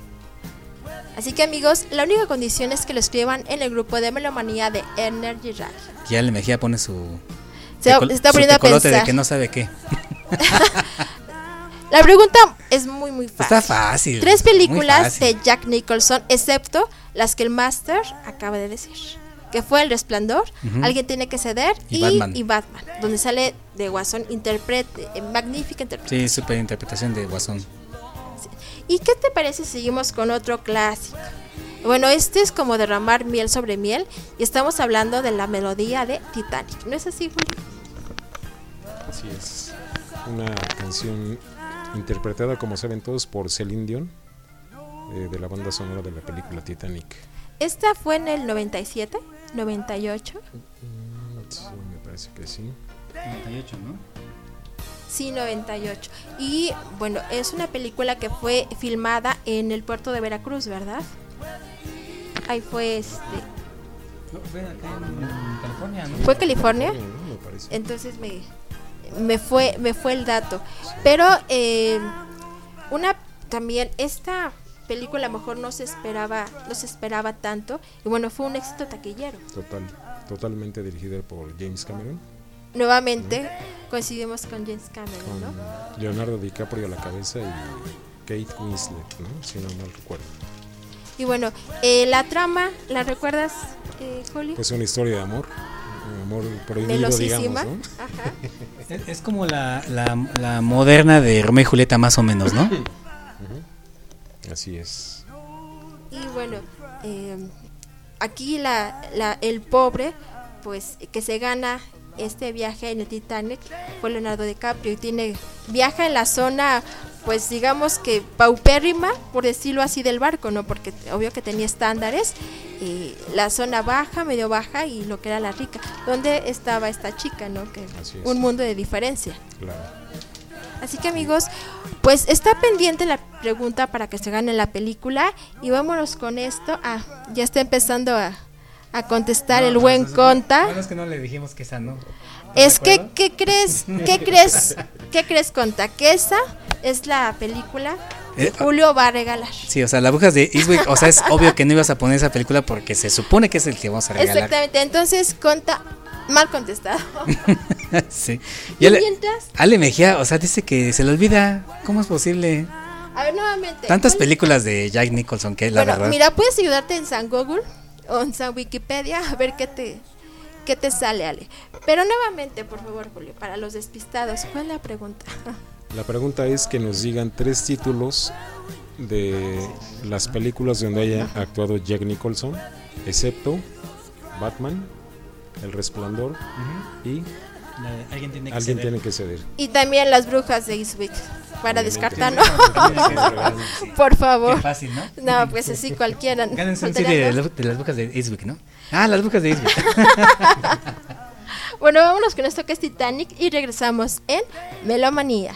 Así que amigos, la única condición es que lo escriban en el grupo de Melomanía de Energy Radio. Ya le Mejía pone su. Se, está poniendo a pensar. de que no sabe qué. [laughs] La pregunta es muy muy fácil. Está fácil. Tres películas fácil. de Jack Nicholson, excepto las que el Master acaba de decir. Que fue El Resplandor. Alguien tiene que ceder Y y, Batman. y Batman, donde sale de Guasón interprete, eh, magnífica interpretación. Sí, super interpretación de Guasón. ¿Y qué te parece si seguimos con otro clásico? Bueno, este es como derramar miel sobre miel y estamos hablando de la melodía de Titanic. ¿No es así, Julio? Así es. Una canción interpretada, como saben todos, por Celine Dion, eh, de la banda sonora de la película Titanic. Esta fue en el 97, 98. Mm, Sí, me parece que sí. 98, ¿no? Sí, 98. Y bueno, es una película que fue filmada en el puerto de Veracruz, ¿verdad? Ahí fue este. Fue acá en California, ¿no? ¿Fue California? ¿no? Me parece. Entonces me, me fue me fue el dato. Pero eh, una también esta película a lo mejor no se esperaba no se esperaba tanto y bueno fue un éxito taquillero. Total, totalmente dirigida por James Cameron, Nuevamente coincidimos con James Cameron, con ¿no? Leonardo DiCaprio a la cabeza y Kate Winslet, ¿no? si no mal recuerdo. Y bueno, eh, la trama, ¿la recuerdas, eh, Julio? Pues una historia de amor, un amor prohibido, digamos, ¿no? Ajá. Es, es como la, la, la moderna de Romeo y Julieta, más o menos, ¿no? [laughs] Así es. Y bueno, eh, aquí la, la- el pobre, pues que se gana este viaje en el Titanic fue Leonardo DiCaprio y tiene viaja en la zona, pues digamos que paupérrima, por decirlo así, del barco, ¿no? Porque obvio que tenía estándares, y la zona baja, medio baja y lo que era la rica, donde estaba esta chica, ¿no? Que un mundo de diferencia. Claro. Así que amigos, pues está pendiente la pregunta para que se gane la película y vámonos con esto. Ah, ya está empezando a, a contestar el buen Conta. Bueno, es que no le dijimos que esa no. Es que, ¿qué crees? ¿Qué crees? ¿Qué crees, Conta? Que esa es la película que Eh, Julio va a regalar. Sí, o sea, las brujas de Eastwick, o sea, es obvio que no ibas a poner esa película porque se supone que es el que vamos a regalar. Exactamente, entonces Conta, mal contestado. [laughs] sí. ¿Y Ale, mientras? Ale Mejía, o sea, dice que se le olvida. ¿Cómo es posible? A ver, nuevamente. Tantas ¿cuál- películas de Jack Nicholson que la bueno, verdad. mira, puedes ayudarte en San Google o en San Wikipedia a ver qué te, qué te sale, Ale. Pero nuevamente, por favor, Julio, para los despistados, ¿cuál es la pregunta? [laughs] La pregunta es que nos digan tres títulos de las películas donde haya actuado Jack Nicholson, excepto Batman, El Resplandor y La de Alguien tiene que Alguien ceder. tiene que ceder. Y también las brujas de Eastwick, para descartar, ¿no? [laughs] Por favor. Qué fácil, ¿no? No, pues así cualquiera. Gánense un CD de, las- de las brujas de Eastwick, ¿no? Ah, las brujas de Eastwick. [laughs] Bueno, vámonos con esto que es Titanic y regresamos en Melomanía.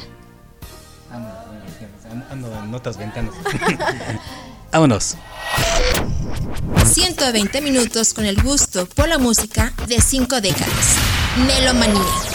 Ando en notas ventanas. [laughs] Vámonos. 120 minutos con el gusto por la música de cinco décadas. Melomanía.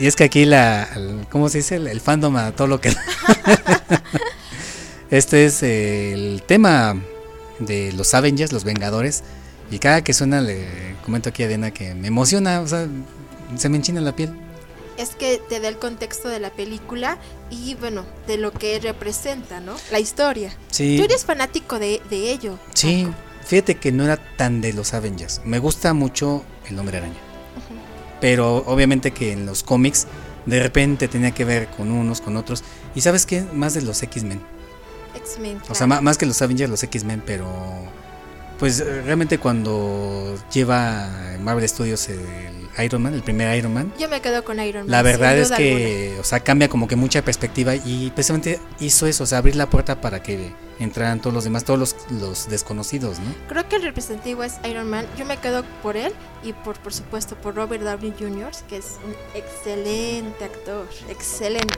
Y es que aquí la, el- ¿cómo se dice? El, el fandom a todo lo que... [laughs] este es eh, el tema de los Avengers, los Vengadores. Y cada que suena le comento aquí a Diana que me emociona, o sea, se me enchina la piel. Es que te da el contexto de la película y bueno, de lo que representa, ¿no? La historia. Sí. Tú eres fanático de, de ello. Sí, fíjate que no era tan de los Avengers. Me gusta mucho el Hombre Araña. Pero obviamente que en los cómics de repente tenía que ver con unos, con otros. Y sabes qué, más de los X-Men. X-Men. O sea, ma- más que los Avengers, los X-Men, pero pues realmente cuando lleva Marvel Studios el Iron Man, el primer Iron Man, Yo me quedo con Iron Man. la verdad es que, o sea, cambia como que mucha perspectiva y precisamente hizo eso, o sea, abrir la puerta para que entraran todos los demás, todos los, los desconocidos, ¿no? alguna. Creo que el representativo es Iron Man. Yo me quedo por él y por, por supuesto, por Robert Downey Jr., que es un excelente actor. Excelente.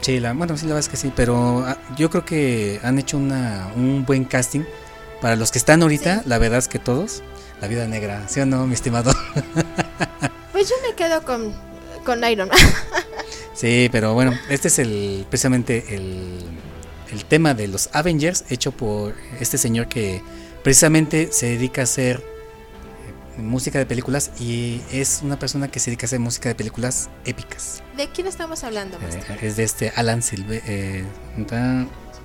Sí, la, bueno, sí, la verdad es que sí, pero ah, yo creo que han hecho una, un buen casting. Para los que están ahorita, la verdad es que todos, la vida negra, ¿sí o no, mi estimado? [laughs] [laughs] Pues yo me quedo con, con Iron Man. [laughs] Sí, pero bueno, este es el precisamente el, el tema de los Avengers hecho por este señor que precisamente se dedica a hacer eh, música de películas y es una persona que se dedica a hacer música de películas épicas. ¿De quién estamos hablando? Eh, es de este Alan Silve eh.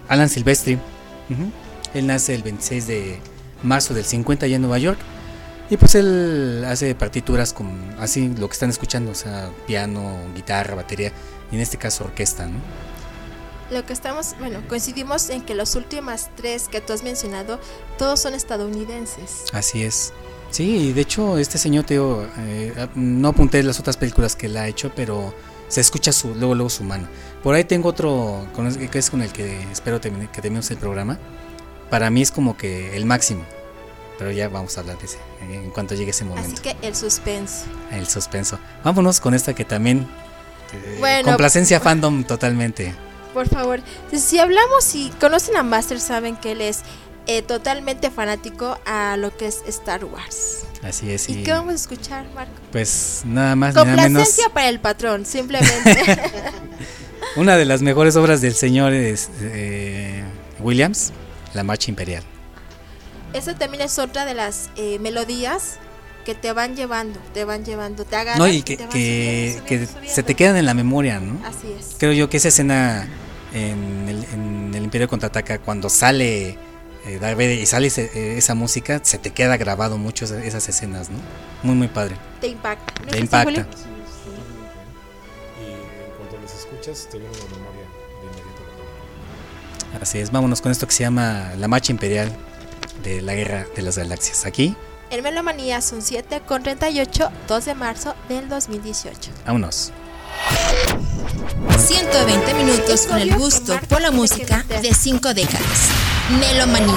Alan Silvestri. Ujú. Él nace el 26 de marzo del 50 allá en Nueva York. Y pues él hace partituras con así lo que están escuchando, o sea, piano, guitarra, batería y en este caso orquesta, ¿no? Lo que estamos, bueno, coincidimos en que los últimos tres que tú has mencionado, todos son estadounidenses. Así es. Sí, de hecho este señor, te digo, eh, no apunté las otras películas que él ha hecho, pero se escucha su, luego, luego su mano. Por ahí tengo otro, con el- que es con el que espero termine- que terminemos el programa. Para mí es como que el máximo, pero ya vamos a hablar de ese, en cuanto llegue ese momento. Así que el suspenso. El suspenso. Vámonos con esta que también... eh, Bueno. complacencia fandom totalmente. Por favor, si hablamos y conocen a Master, saben que él es eh, totalmente fanático a lo que es Star Wars. Así es. ¿Y Y qué vamos a escuchar, Marco? pues nada más, nada menos... Complacencia para el patrón, simplemente. [laughs] [laughs] Una de las mejores obras del señor es, eh, Williams, La Marcha Imperial. Esa también es otra de las eh, melodías que te van llevando, te van llevando, te agarran No, y que, te van que, subiendo, que subiendo, se te quedan en la memoria, ¿no? Así es. Creo yo que esa escena en el, en el Imperio Contraataca, cuando sale eh, Darth Vader y sale ese- eh, esa música, se te queda grabado mucho esa- esas escenas, ¿no? Muy, muy padre. Te impacta. ¿No Te es así, impacta. Julio? Y en cuanto las escuchas, te viene la memoria de inmediato. Así es, vámonos con esto que se llama La Marcha Imperial de la Guerra de las Galaxias. Aquí, En Melomanía son 7 con 38, 2 de marzo del 2018. vámonos. 120 minutos con el gusto por la música de cinco décadas. Melomanía.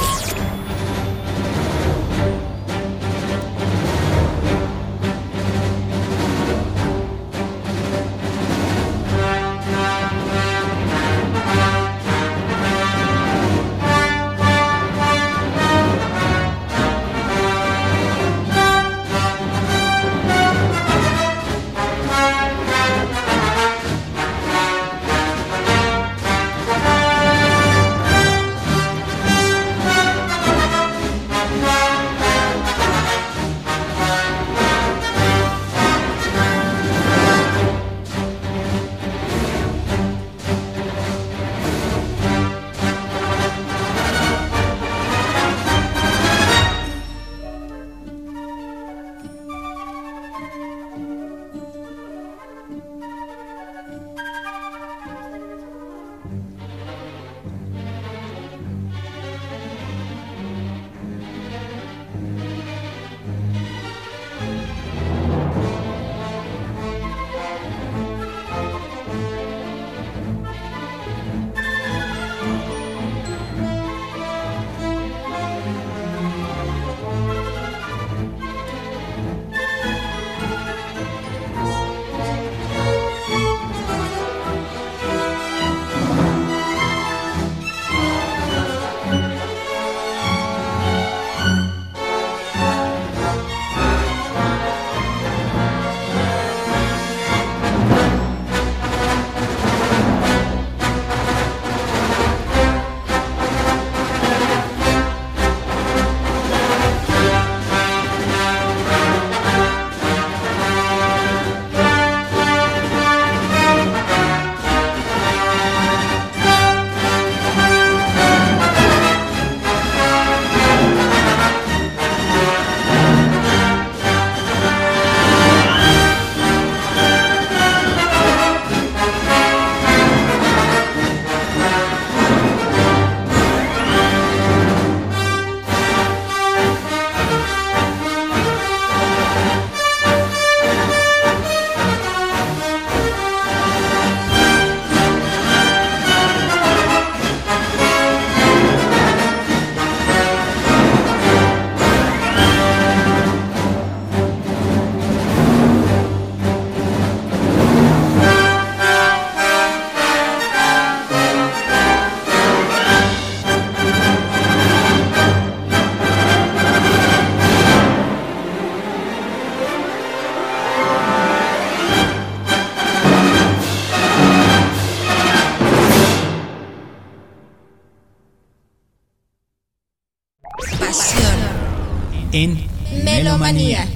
Melomanía.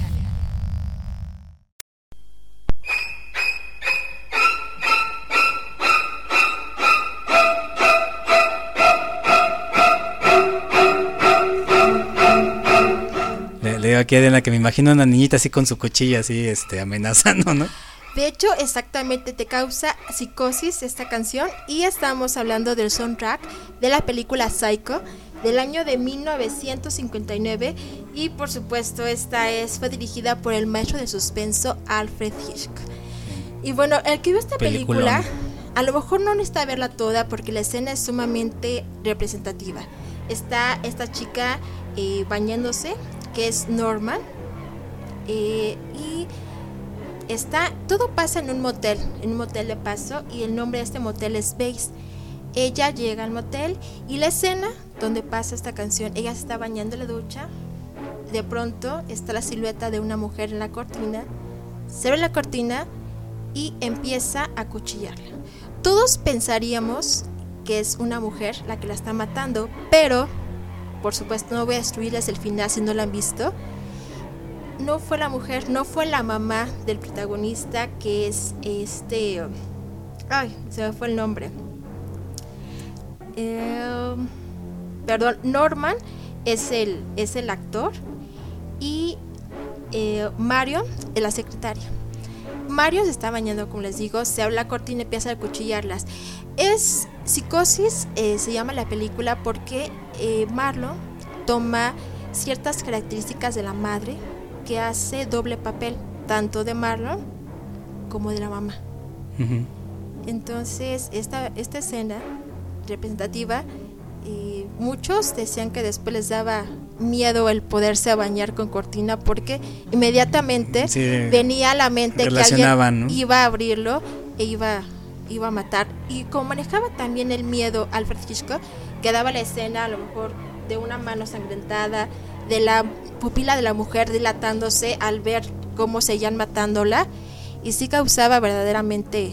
aquí Adela, que me imagino una niñita así con su cuchilla así, este, amenazando, ¿no? De hecho, exactamente te causa psicosis esta canción y estamos hablando del soundtrack de la película Psycho del año de 1959 y por supuesto esta es fue dirigida por el maestro de suspenso Alfred Hitchcock. Y bueno, el que vio esta película a lo mejor no necesita verla toda porque la escena es sumamente representativa. Está esta chica eh, bañándose, que es Norman, eh, y está todo pasa en un motel, en un motel de paso, y el nombre de este motel es Base. Ella llega al motel y la escena donde pasa esta canción, ella se está bañando en la ducha, de pronto está la silueta de una mujer en la cortina, se ve la cortina y empieza a cuchillarla. Todos pensaríamos que es una mujer la que la está matando, pero por supuesto no voy a destruirles el final si no la han visto. No fue la mujer, no fue la mamá del protagonista que es este... Ay, se me fue el nombre. Eh, perdón, Norman es el, es el actor y eh, Mario es la secretaria. Mario se está bañando, como les digo, se abre la cortina y empieza a cuchillarlas. Es Psicosis, eh, se llama la película porque eh, Marlon toma ciertas características de la madre que hace doble papel, tanto de Marlon como de la mamá. Entonces, esta, esta escena representativa, eh, muchos decían que después les daba miedo el poderse bañar con cortina porque inmediatamente Sí, venía a la mente que alguien ¿no? iba a abrirlo e iba, iba a matar. Y como manejaba también el miedo Alfred Hitchcock, quedaba la escena a lo mejor de una mano sangrentada, de la pupila de la mujer dilatándose al ver cómo seguían matándola y sí causaba verdaderamente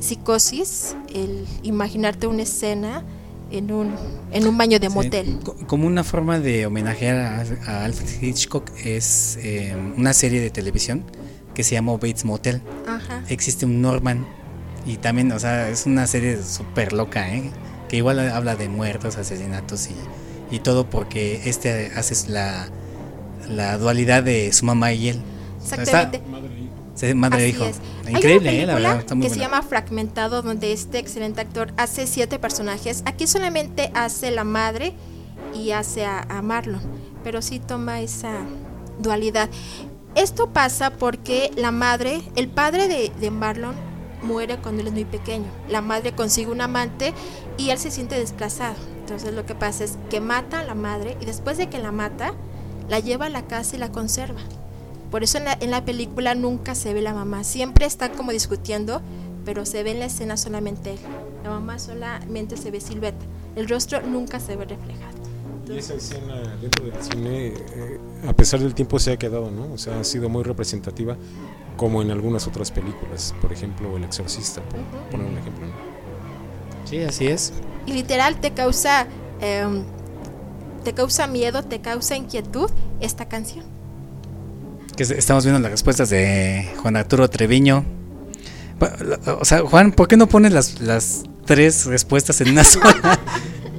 psicosis el imaginarte una escena en un, en un baño de Sí, motel. co- Como una forma de homenajear a, a Alfred Hitchcock es eh, una serie de televisión que se llama Bates Motel. Ajá. Existe un Norman y también, o sea, es una serie súper loca, ¿eh? Que igual habla de muertos, asesinatos y, y todo porque este hace la, la dualidad de su mamá y él. Sea, está- Exactamente. Sí, madre e Así hijo. es. Hay Increíble, una eh, la película verdad, está muy que se llama Fragmentado, donde este excelente actor hace siete personajes. Aquí solamente hace la madre y hace a, a Marlon, pero sí toma esa dualidad. Esto pasa porque la madre, el padre de, de Marlon muere cuando él es muy pequeño. La madre consigue un amante y él se siente desplazado. Entonces lo que pasa es que mata a la madre y después de que la mata, la lleva a la casa y la conserva. Por eso en la, en la película nunca se ve la mamá. Siempre están como discutiendo, pero se ve en la escena solamente él. La mamá solamente se ve silueta. El rostro nunca se ve reflejado. Y esa escena dentro del cine, eh, a pesar del tiempo, se ha quedado, ¿no? O sea, ha sido muy representativa, como en algunas otras películas. Por ejemplo, El Exorcista, por Ujú. poner un ejemplo. ¿no? Sí, así es. Y literal te causa, em, te causa miedo, te causa inquietud esta canción. Que estamos viendo las respuestas de Juan Arturo Treviño. O sea, Juan, ¿por qué no pones las, las tres respuestas en una sola? [laughs]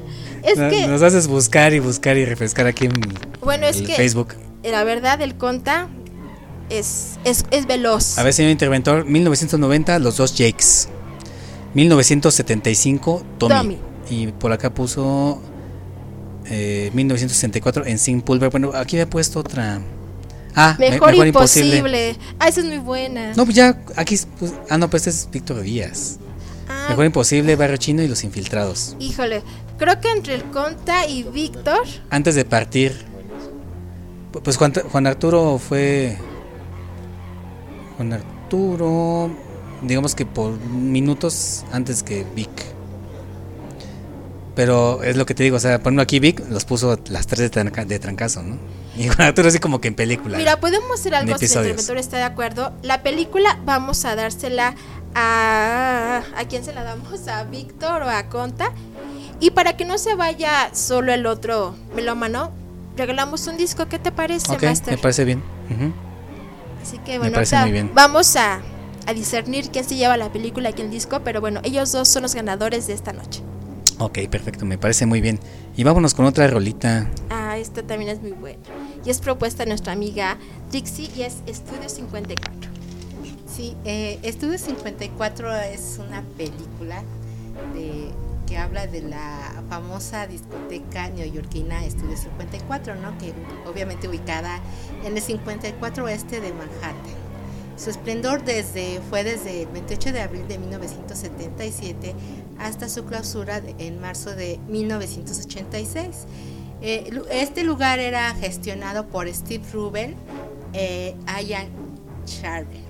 [laughs] Es Nos- que, Nos haces buscar y buscar y refrescar aquí en bueno, es que Facebook. la verdad el conta es, es, es veloz. A ver, señor interventor, 1990, los dos Jakes. 1975, Tommy. Tommy. Y por acá puso eh, 1964 en Sin Pulver. Bueno, aquí he puesto otra. Ah, me- Mejor, imposible. Ah, esa es muy buena. No, pues ya, aquí. pues, ah, no, pues este es Víctor Díaz. Ah, Mejor imposible, Barrio Chino y los infiltrados. Híjole, creo que entre el Conta y Víctor, Antes de partir, pu- pues Juan, Juan Arturo fue. Juan Arturo, digamos que por minutos antes que Vic. Pero es lo que te digo, o sea, por ejemplo aquí Vic los puso las tres de, tranca- de trancazo, ¿no? [laughs] Y Juan Arturo así como que en película. mira, podemos hacer algo si el interventor está de acuerdo. La película vamos a dársela a... ¿A quién se la damos? ¿A Víctor o a Conta? Y para que no se vaya solo el otro melómano, regalamos un disco. ¿Qué te parece, ok, Master? me parece bien. Así que bueno, bien. vamos a, a discernir quién se lleva la película y quién el disco, pero bueno, ellos dos son los ganadores de esta noche. Ok, perfecto, me parece muy bien. Y vámonos con otra rolita. Ah, esta también es muy buena. y es propuesta de nuestra amiga Dixie y es Estudio 54. Sí, eh, Estudio 54 es una película de, que habla de la famosa discoteca neoyorquina Estudio 54, ¿no? que obviamente ubicada en el 54 oeste de Manhattan. Su esplendor desde, fue desde el 28 de abril de 1977 hasta su clausura de- en marzo de 1986. Eh, este lugar era gestionado por Steve Rubel, eh, Ian Charvel.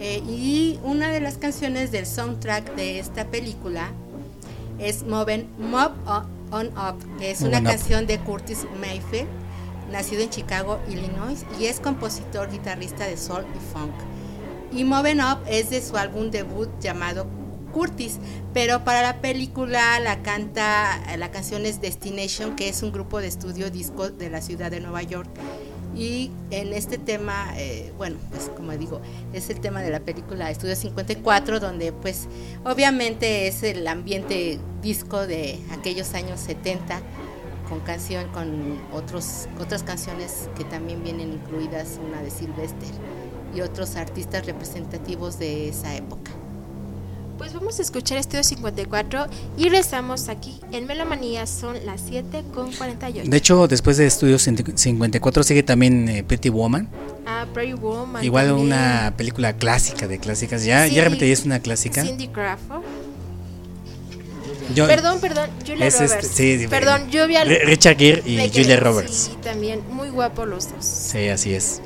Eh, y una de las canciones del soundtrack de esta película es Moven, Move On, Up, que es una Moving Up. canción de Curtis Mayfield, nacido en Chicago, Illinois, y es compositor, guitarrista de soul y funk. Y Moven Up es de su álbum debut llamado Curtis, pero para la película la canta, la canción es Destination, que es un grupo de estudio disco de la ciudad de Nueva York. Y en este tema, eh, bueno, pues como digo, es el tema de la película Estudio 54, donde pues obviamente es el ambiente disco de aquellos años 70, con canción, con otros, otras canciones que también vienen incluidas, una de Sylvester y otros artistas representativos de esa época. Pues vamos a escuchar Estudio 54 y regresamos aquí en Melomanía, son las 7 con 48. De hecho, después de Estudios 54 sigue también eh, Pretty Woman. Ah, Pretty Woman. Igual también. una película clásica de clásicas. Ya, Sí. ya realmente ya es una clásica. Cindy Crawford. Yo- perdón, perdón, Julia es este- Roberts. sí, perdón, Julia Ri- Richard Gere y Julia quedé- Roberts. Sí, también muy guapos los dos. Sí, así es.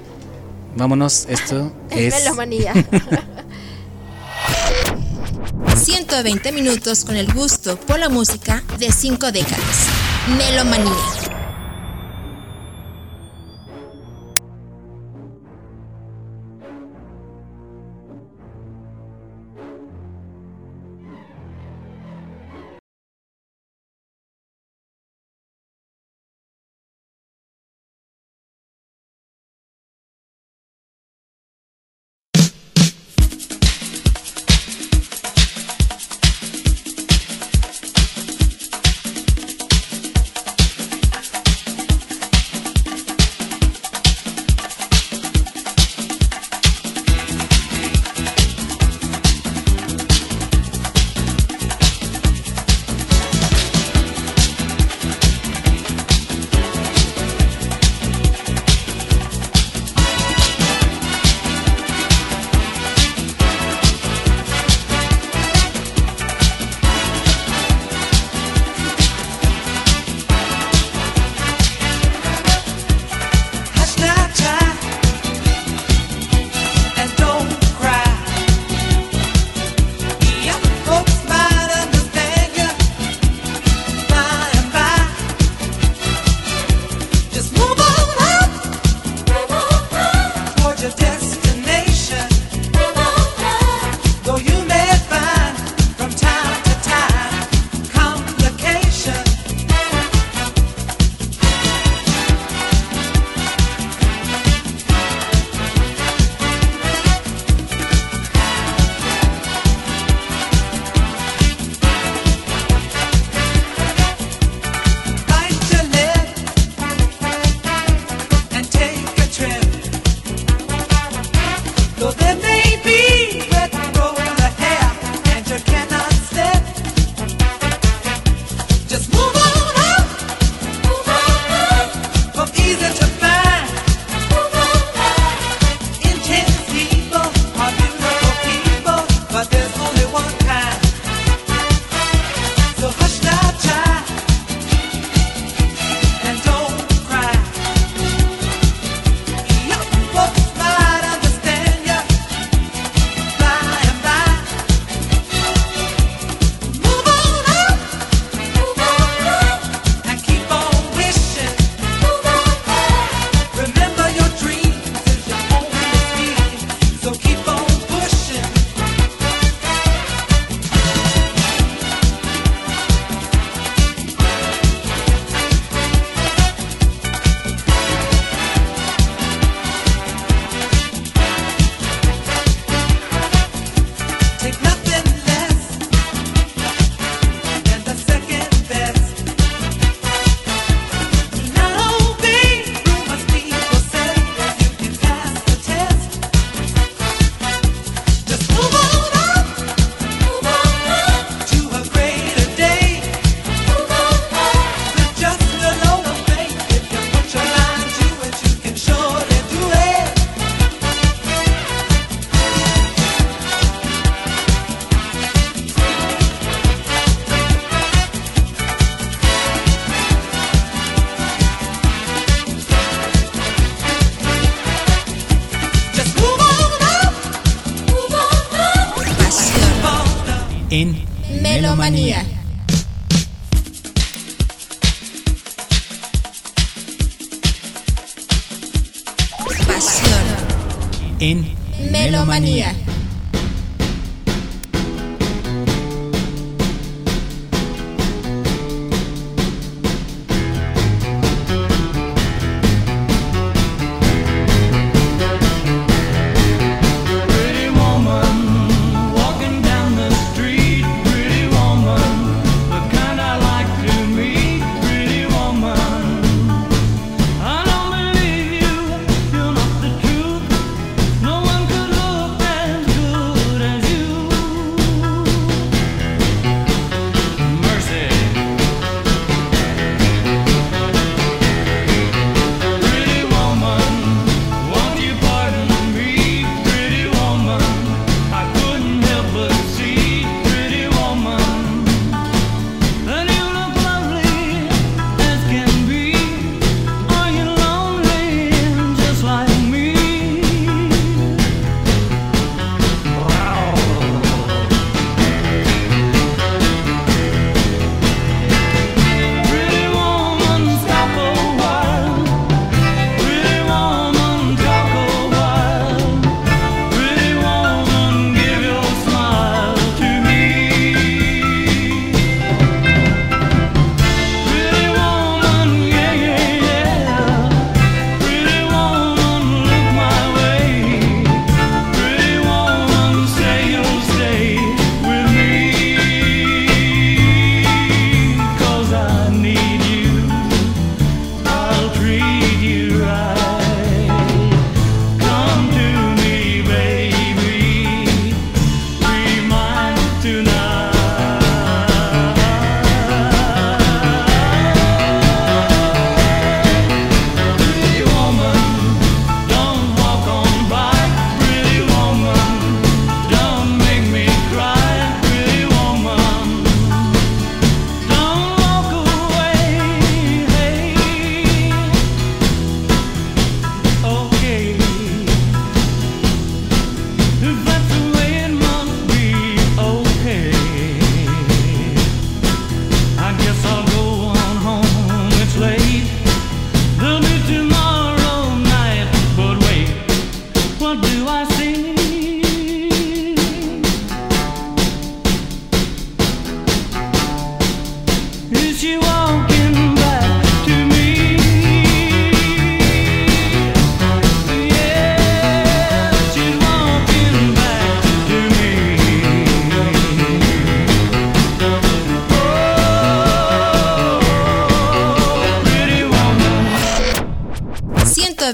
Vámonos, esto [laughs] es... Melomanía. [laughs] 120 minutos con el gusto por la música de cinco décadas. Melomanía.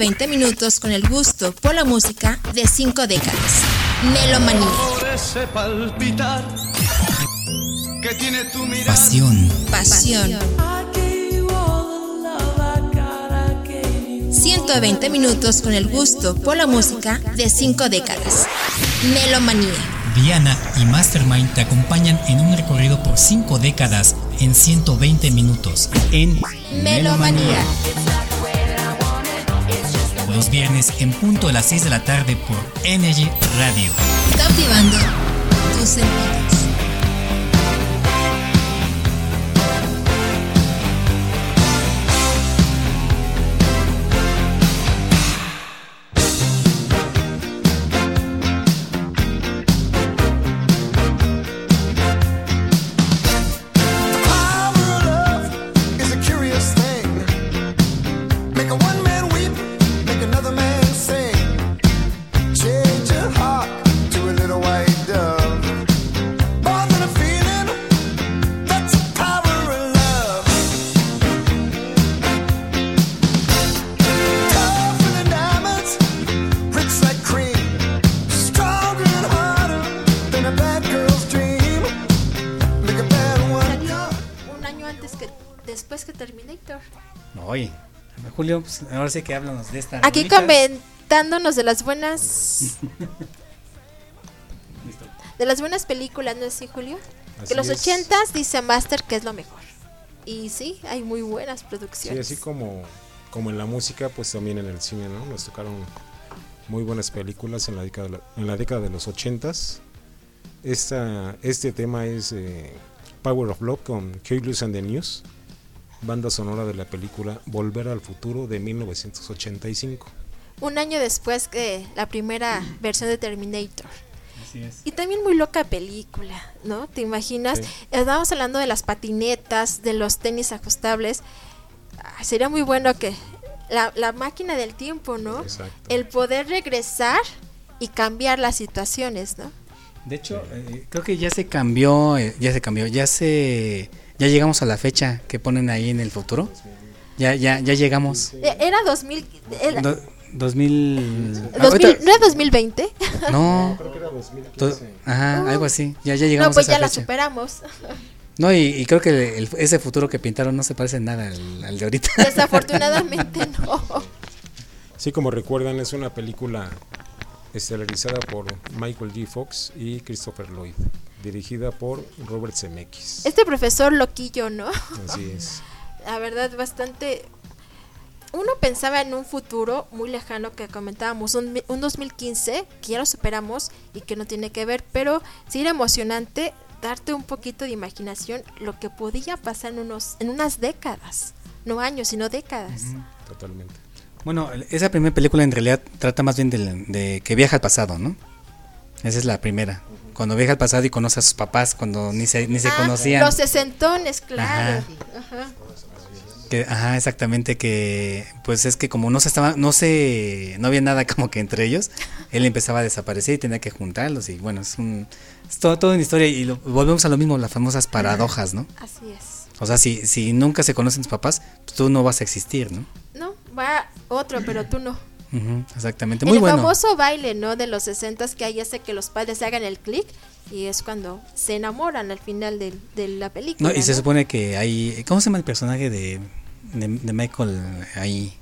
20 minutos con el gusto por la música de cinco décadas. Melomanía. Pasión. Pasión. 120 minutos con el gusto por la música de cinco décadas. Melomanía. Diana y Mastermind te acompañan en un recorrido por 5 décadas en 120 minutos en Melomanía. Los viernes en punto de las 6 de la tarde por Energy Radio. Cautivando tus sentidos. Julio, pues, ahora sí que háblanos de esta. Aquí comentándonos de las buenas [laughs] de las buenas películas, ¿no es así, Julio? Así que los es. ochentas dice Master que es lo mejor. Y sí, hay muy buenas Sí, producciones. así como, como en la música, pues también en el cine, ¿no? Nos tocaron muy buenas películas en la década de, la- en la década de los ochentas. Esta, este tema es eh, Power of Love con Careless and the News, banda sonora de la película Volver al Futuro de 1985. Un año después que la primera versión de Terminator. Así es. Y también muy loca película, ¿no? ¿Te imaginas? Sí. Estábamos hablando de las patinetas, de los tenis ajustables. Sería muy bueno que la, la máquina del tiempo, ¿no? Exacto. El poder regresar y cambiar las situaciones, ¿no? De hecho, eh, creo que ya se cambió, eh, ya se cambió, ya se, ya llegamos a la fecha que ponen ahí en el futuro. Ya, ya, ya llegamos. Eh, Era 2000... era- Do- 2000. 2000 ahorita- ¿No era 2020? No. Creo que era To- 2015. Ajá, algo así. Ya, ya llegamos no, pues a esa ya la superamos. No, y, y creo que el- ese futuro que pintaron no se parece nada al, al de ahorita. Desafortunadamente [laughs] no. Sí, como recuerdan, es una película estelarizada por Michael G. Fox y Christopher Lloyd, dirigida por Robert Zemeckis. Este profesor loquillo, ¿no? Así es. [laughs] La verdad, bastante... Uno pensaba en un futuro muy lejano que comentábamos, un, un 2015 que ya lo superamos y que no tiene que ver, pero sí era emocionante darte un poquito de imaginación lo que podía pasar en, unos, en unas décadas, no años, sino décadas. Totalmente. Bueno, esa primera película en realidad trata más bien de, de que viaja al pasado, ¿no? Esa es la primera. Cuando viaja al pasado y conoce a sus papás cuando ni se, ni se Ah, conocían. Los sesentones, claro. Ajá. Ajá. Que, ajá, exactamente que pues es que como no se estaba no se no había nada [laughs] como que entre ellos, él empezaba a desaparecer y tenía que juntarlos y bueno, es un es todo, todo una historia y lo- volvemos a lo mismo, las famosas paradojas, ¿no? Así es. O sea, si si nunca se conocen tus papás, pues tú no vas a existir, ¿no? No, va otro, pero tú no. Ujú, exactamente, muy el bueno. famoso baile, ¿no? De los 60 que ahí hace que los padres hagan el clic y es cuando se enamoran al final de, de la película. No, y se ¿no? supone que hay ¿cómo se llama el personaje de de, de Michael ahí?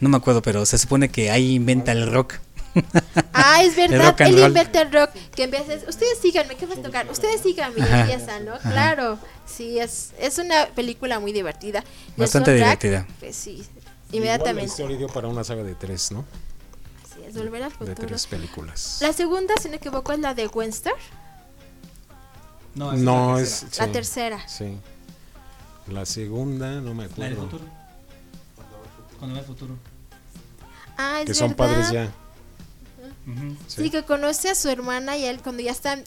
No me acuerdo, pero se supone que ahí inventa el rock. [laughs] Ah, es El verdad, él roll. inventa el rock, que empieza, ustedes síganme, ¿qué vas a tocar? Ustedes síganme y Ajá, empieza, ¿no? ajá. Claro, sí, es, es una película muy divertida. Y el Bastante divertida. Pues sí, Igual la inmediatamente. historia dio para una saga de tres, ¿no? Sí, es volver al De futuro. tres películas. La segunda, si no me equivoco, es la de Webster, No, es. la sí, tercera. Sí. La segunda, no me La del acuerdo. futuro. Cuando va al futuro. Ah, es Que son verdad. padres ya. Sí. Sí. que conoce a su hermana y a él cuando ya están,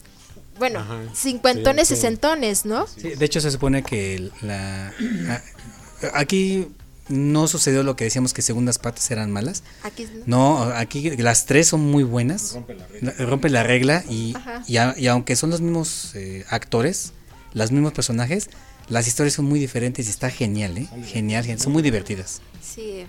bueno, Ajá. cincuentones, Sí, sí. sesentones, ¿no? Sí, de hecho se supone que la a- aquí no sucedió lo que decíamos que segundas partes eran malas. Aquí No, aquí las tres son muy buenas. Rompe la La- Rompe la regla y, y, a- y aunque son los mismos eh, actores, los mismos personajes, las historias son muy diferentes y está genial, ¿eh? Genial, gen- son muy divertidas. Sí,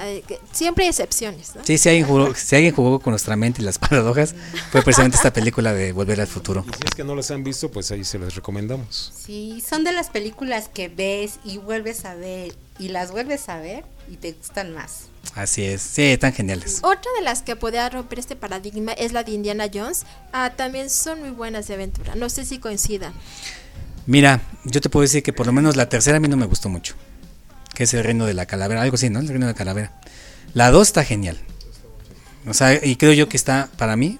eh, que siempre hay excepciones, ¿no? Sí, si alguien, jugó, si alguien jugó con nuestra mente y las paradojas, fue precisamente esta película de Volver al Futuro. Y si es que no las han visto, pues ahí se las recomendamos. Sí, son de las películas que ves y vuelves a ver y las vuelves a ver y te gustan más. Así es, sí, están geniales. Otra de las que podría romper este paradigma es la de Indiana Jones. Ah, también son muy buenas de aventura. No sé si coincidan. Mira, yo te puedo decir que por lo menos la tercera a mí no me gustó mucho. Que es el reino de la calavera, algo así, ¿no? El reino de la calavera. La dos está genial. O sea, y creo yo que está, para mí,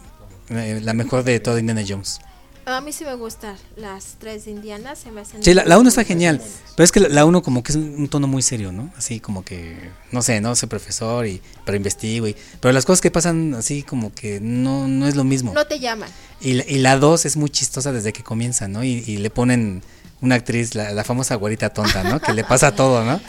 eh, la mejor de toda Indiana Jones. A mí sí me gustan las tres de Indiana. Se me hacen Sí, la, la uno está genial. Pero es que la, la uno como que es un, un tono muy serio, ¿no? Así como que, no sé, no soy profesor, y pero investigo. Y, pero las cosas que pasan así como que no, no es lo mismo. No te llaman. Y, la- y la 2 es muy chistosa desde que comienza, ¿no? Y, y le ponen una actriz, la, la famosa güerita tonta, ¿no? Que le pasa todo, ¿no?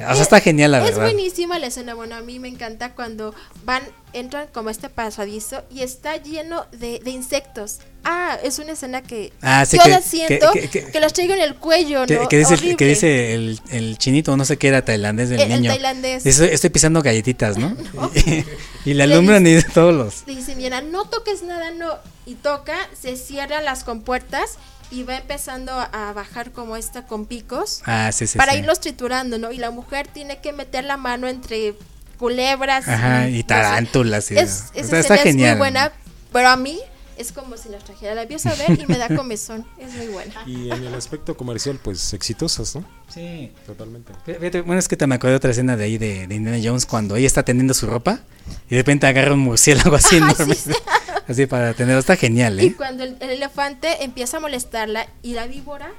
O sea, está genial, la es verdad. buenísima la escena. Bueno, a mí me encanta cuando van, entran como a este pasadizo y está lleno de, de insectos. Ah, es una escena que Ah, sí, yo que- la siento que- que, que- las traigo en el cuello, ¿no? que dice, Horrible. que dice el, el chinito, no sé qué era, tailandés del El- el niño. tailandés. Dice, estoy pisando galletitas, ¿no? [laughs] y, Le alumbran y todos los... Dice Indiana, no toques nada, no. Y toca, se cierran las compuertas y va empezando a, bajar como esta con picos Ah, sí, sí, para sí. irlos triturando, ¿no? Y la mujer tiene que meter la mano entre culebras. Ajá, y no sé. tarántulas. y- Es, o esa sea, escena está es genial. muy buena, pero a mí Es como si las trajera. La empiezo a ver y me da comezón. [laughs] Es muy buena. Y en el aspecto comercial, pues exitosas, ¿no? Sí. Totalmente. Fíjate, Bueno, es que te me acuerdo de otra escena de ahí de, de Indiana Jones cuando ella está tendiendo su ropa y de repente agarra un murciélago así [laughs] Ajá, enorme. sí, sí. [laughs] Así para tenerlo. Está genial, Y ¿eh? cuando el, el elefante empieza a molestarla y la víbora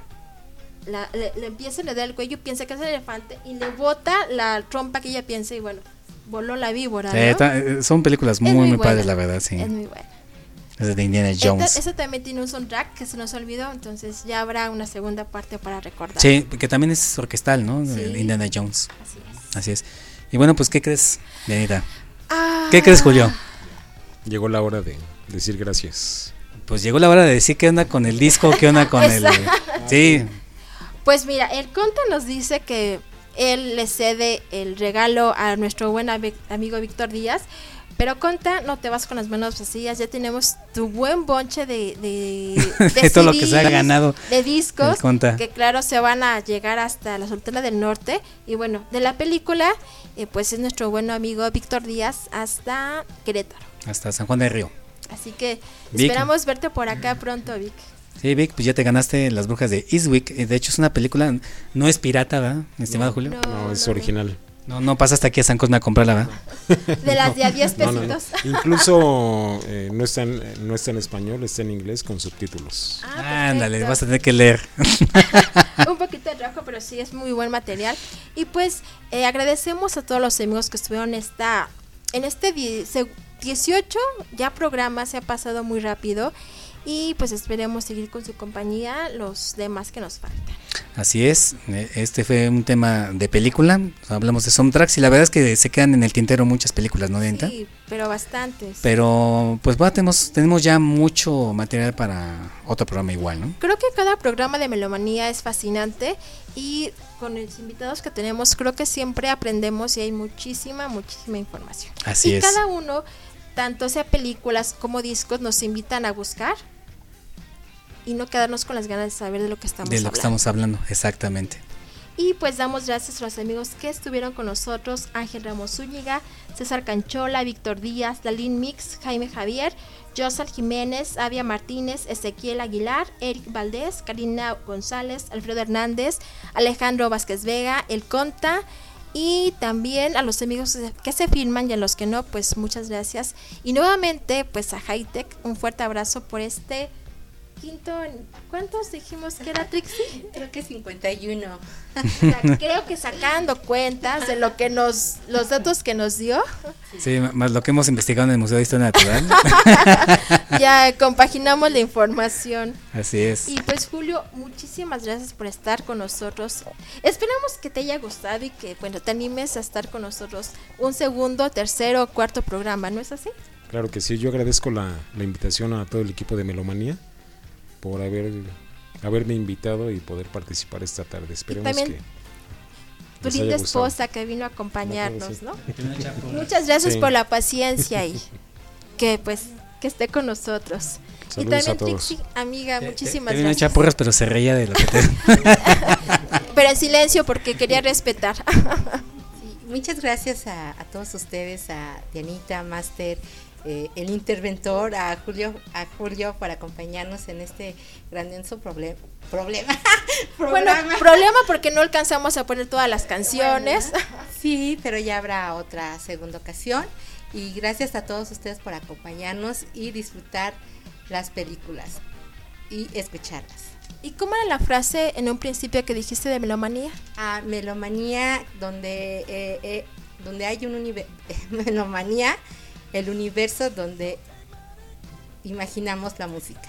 la, le, le empieza a le da el cuello, piensa que es el elefante y le bota la trompa que ella piensa y bueno, voló la víbora. Eh, ¿no? ta- eh, son películas muy, muy, buena, padres, la verdad, sí. Es muy buena. Es de Indiana Esta- Jones. esa también tiene un soundtrack que se nos olvidó, entonces ya habrá una segunda parte para recordar. Sí, que también es orquestal, ¿no? Sí. Indiana Jones. Así es. Así es. Y bueno, pues, ¿qué crees, Dianita? Ah. ¿Qué crees, Julio? Llegó la hora de decir gracias. Pues llegó la hora de decir qué onda con el disco, qué onda con el... Sí, Pues mira, el Conta nos dice que él le cede el regalo a nuestro buen ami- amigo Víctor Díaz. Pero Conta, no te vas con las manos vacías, ya tenemos tu buen bonche de, de, [laughs] De todo lo que se ha ganado de discos, que claro se van a llegar hasta la Sultana del Norte. Y bueno, de la película, eh, pues es nuestro buen amigo Víctor Díaz hasta Querétaro. hasta San Juan del Río. Así que Vic. esperamos verte por acá pronto, Vic. Sí, Vic, pues ya te ganaste Las Brujas de Eastwick. Eh, De hecho, es una película, no es pirata, ¿verdad, mi estimado Julio? No, es original. No, no pasa hasta aquí a San Cosme a comprarla, ¿verdad? [laughs] De las de a 10 No, no, no. pesitos. [laughs] Incluso eh, no, está en, no está en español, está en inglés con subtítulos. Ah, Ándale, vas a tener que leer. [laughs] un poquito de trabajo, pero sí es muy buen material. Y pues eh, agradecemos a todos los amigos que estuvieron esta, en este die- se- 18 ya programa, se ha pasado muy rápido. Y pues esperemos seguir con su compañía los demás que nos faltan. Así es, eh, este fue un tema de película, hablamos de soundtracks y la verdad es que se quedan en el tintero muchas películas, ¿no, Dianita? Sí, pero bastantes. Pero pues bueno, tenemos, tenemos ya mucho material para otro programa igual, ¿no? Creo que cada programa de Melomanía es fascinante y con los invitados que tenemos creo que siempre aprendemos y hay muchísima, muchísima información. Así y es. cada uno, tanto sea películas como discos, nos invitan a buscar y no quedarnos con las ganas de saber de lo que estamos de lo que hablando. estamos hablando, exactamente. Y pues damos gracias a los amigos que estuvieron con nosotros, Ángel Ramos Zúñiga, César Canchola, Víctor Díaz, Dalín Mix, Jaime Javier, Josal Jiménez, Avia Martínez, Ezequiel Aguilar, Eric Valdés, Karina González, Alfredo Hernández, Alejandro Vázquez Vega, El Conta y también a los amigos que se filman y a los que no, pues muchas gracias. Y nuevamente pues a Hightech, un fuerte abrazo por este quinto, ¿cuántos dijimos que era Trixie? Creo que 51. O sea, creo que sacando cuentas de lo que nos, los datos que nos dio, Sí, más lo que hemos investigado en el Museo de Historia Natural. [laughs] ya compaginamos la información. Así es. Y pues Julio, muchísimas gracias por estar con nosotros. Esperamos que te haya gustado y que bueno te animes a estar con nosotros un segundo, tercero o cuarto programa, ¿no es así? Claro que sí, yo agradezco la, la invitación a todo el equipo de Melomanía por haber haberme invitado y poder participar esta tarde. Esperemos también que Tu linda esposa que vino a acompañarnos. ¿no? Muchas gracias Sí. por la paciencia y que pues que esté con nosotros. y Saludos a también todos. Trixie, amiga, muchísimas Te vino a gracias. porras, pero se reía de lo que te... [laughs] Pero en silencio porque quería respetar. Sí, muchas gracias a, a todos ustedes, a Dianita, Master, eh, el interventor, a Julio, a Julio por acompañarnos en este grandioso problem- problema. [laughs] Bueno, problema porque no alcanzamos a poner todas las canciones. [laughs] Sí, pero ya habrá otra segunda ocasión. Y gracias a todos ustedes por acompañarnos y disfrutar las películas y escucharlas. ¿Y cómo era la frase en un principio que dijiste de melomanía? A Melomanía, donde, eh, eh, donde hay un universo. [laughs] Melomanía, el universo donde imaginamos la música.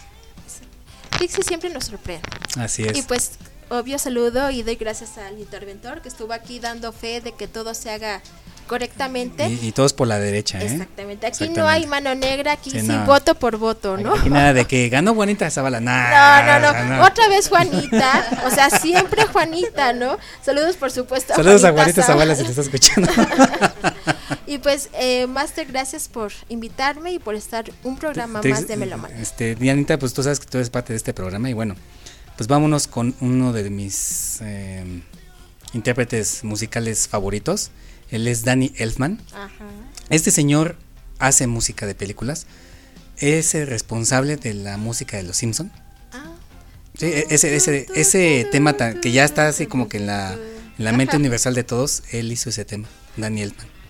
Pixie siempre nos sorprende. Así es. Y pues, obvio saludo y doy gracias al interventor que estuvo aquí dando fe de que todo se haga correctamente. Y, y todos por la derecha, ¿eh? Exactamente. Aquí no hay mano negra, aquí Sí, sí, no. voto por voto, ¿no? Aquí nada de que ganó Juanita Zavala, No, nada. no, no, Otra vez Juanita. O sea, siempre Juanita, ¿no? Saludos, por supuesto. Saludos a Juanita Zavala si te está escuchando. [laughs] Y pues, eh, Master, gracias por invitarme y por estar un programa Te- más de Meloman. Este, Dianita, pues tú sabes que tú eres parte de este programa y bueno, pues vámonos con uno de mis eh, intérpretes musicales favoritos. Él es Danny Elfman. Ajá. Este señor hace música de películas. es el responsable de la música de Los Simpson. Ah. Sí, e- ese, ese, ese tema tan- que ya está así como que en la, en la mente Ajá. universal de todos, él hizo ese tema, Daniel Elfman.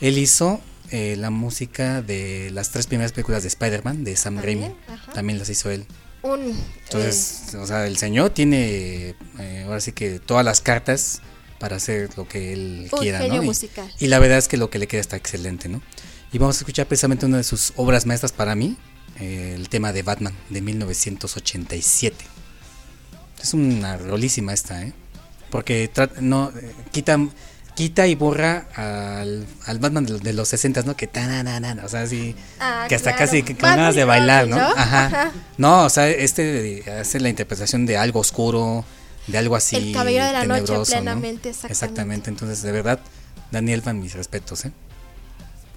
Él hizo eh, la música de las tres primeras películas de Spider-Man, de Sam Raimi. También, ajá. También las hizo él. Un, Entonces, o sea, el señor tiene eh, ahora sí que todas las cartas para hacer lo que él Un quiera, genio ¿no? Y- musical. Y, la verdad es que lo que le queda está excelente, ¿no? Y vamos a escuchar precisamente una de sus obras maestras para mí, eh, el tema de Batman de 1987. Es una rolísima esta, ¿eh? Porque no eh, quita y borra al, al Batman de los, de los 60, ¿no? Que tan, o sea, así Ah, que hasta claro. casi que con ganas de bailar, ¿no? ¿no? Ajá. Ajá. No, o sea, este hace la interpretación de algo oscuro, de algo así. El Caballero de la Noche, tenebroso, ¿no? plenamente, exactamente. Exactamente. Entonces, de verdad, Daniel Van, mis respetos, ¿eh?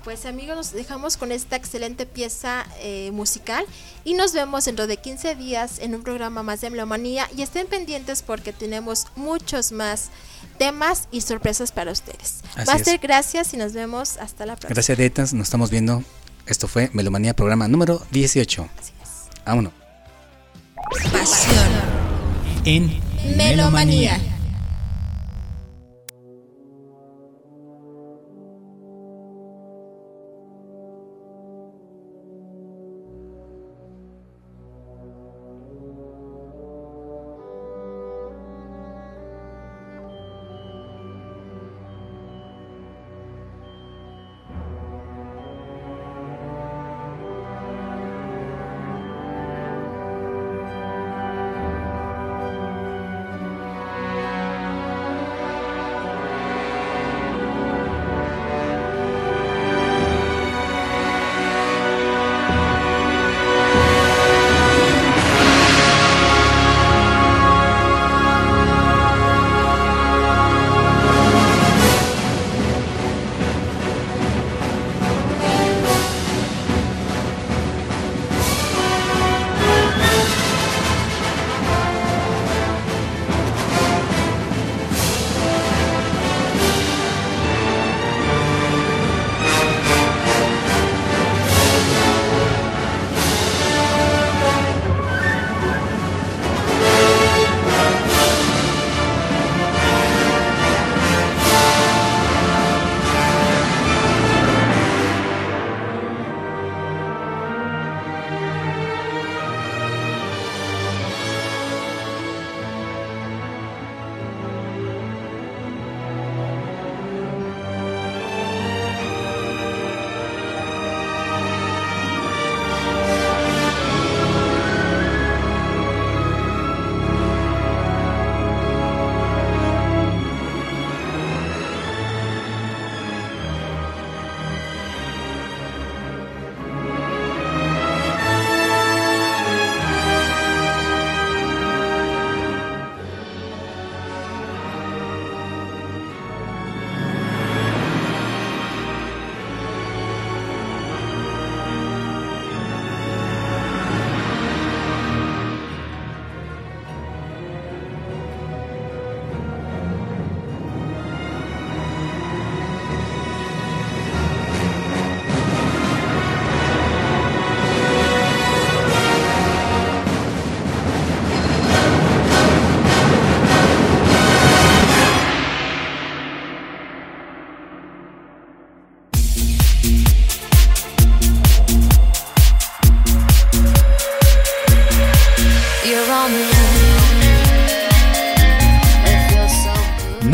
Pues amigos, nos dejamos con esta excelente pieza eh, musical y nos vemos dentro de 15 días en un programa más de Melomanía y estén pendientes porque tenemos muchos más temas y sorpresas para ustedes. Así Master, es. gracias y nos vemos hasta la próxima. Gracias, Dietas. Nos estamos viendo. Esto fue Melomanía, programa número 18. Vámonos. Pasión. En Melomanía.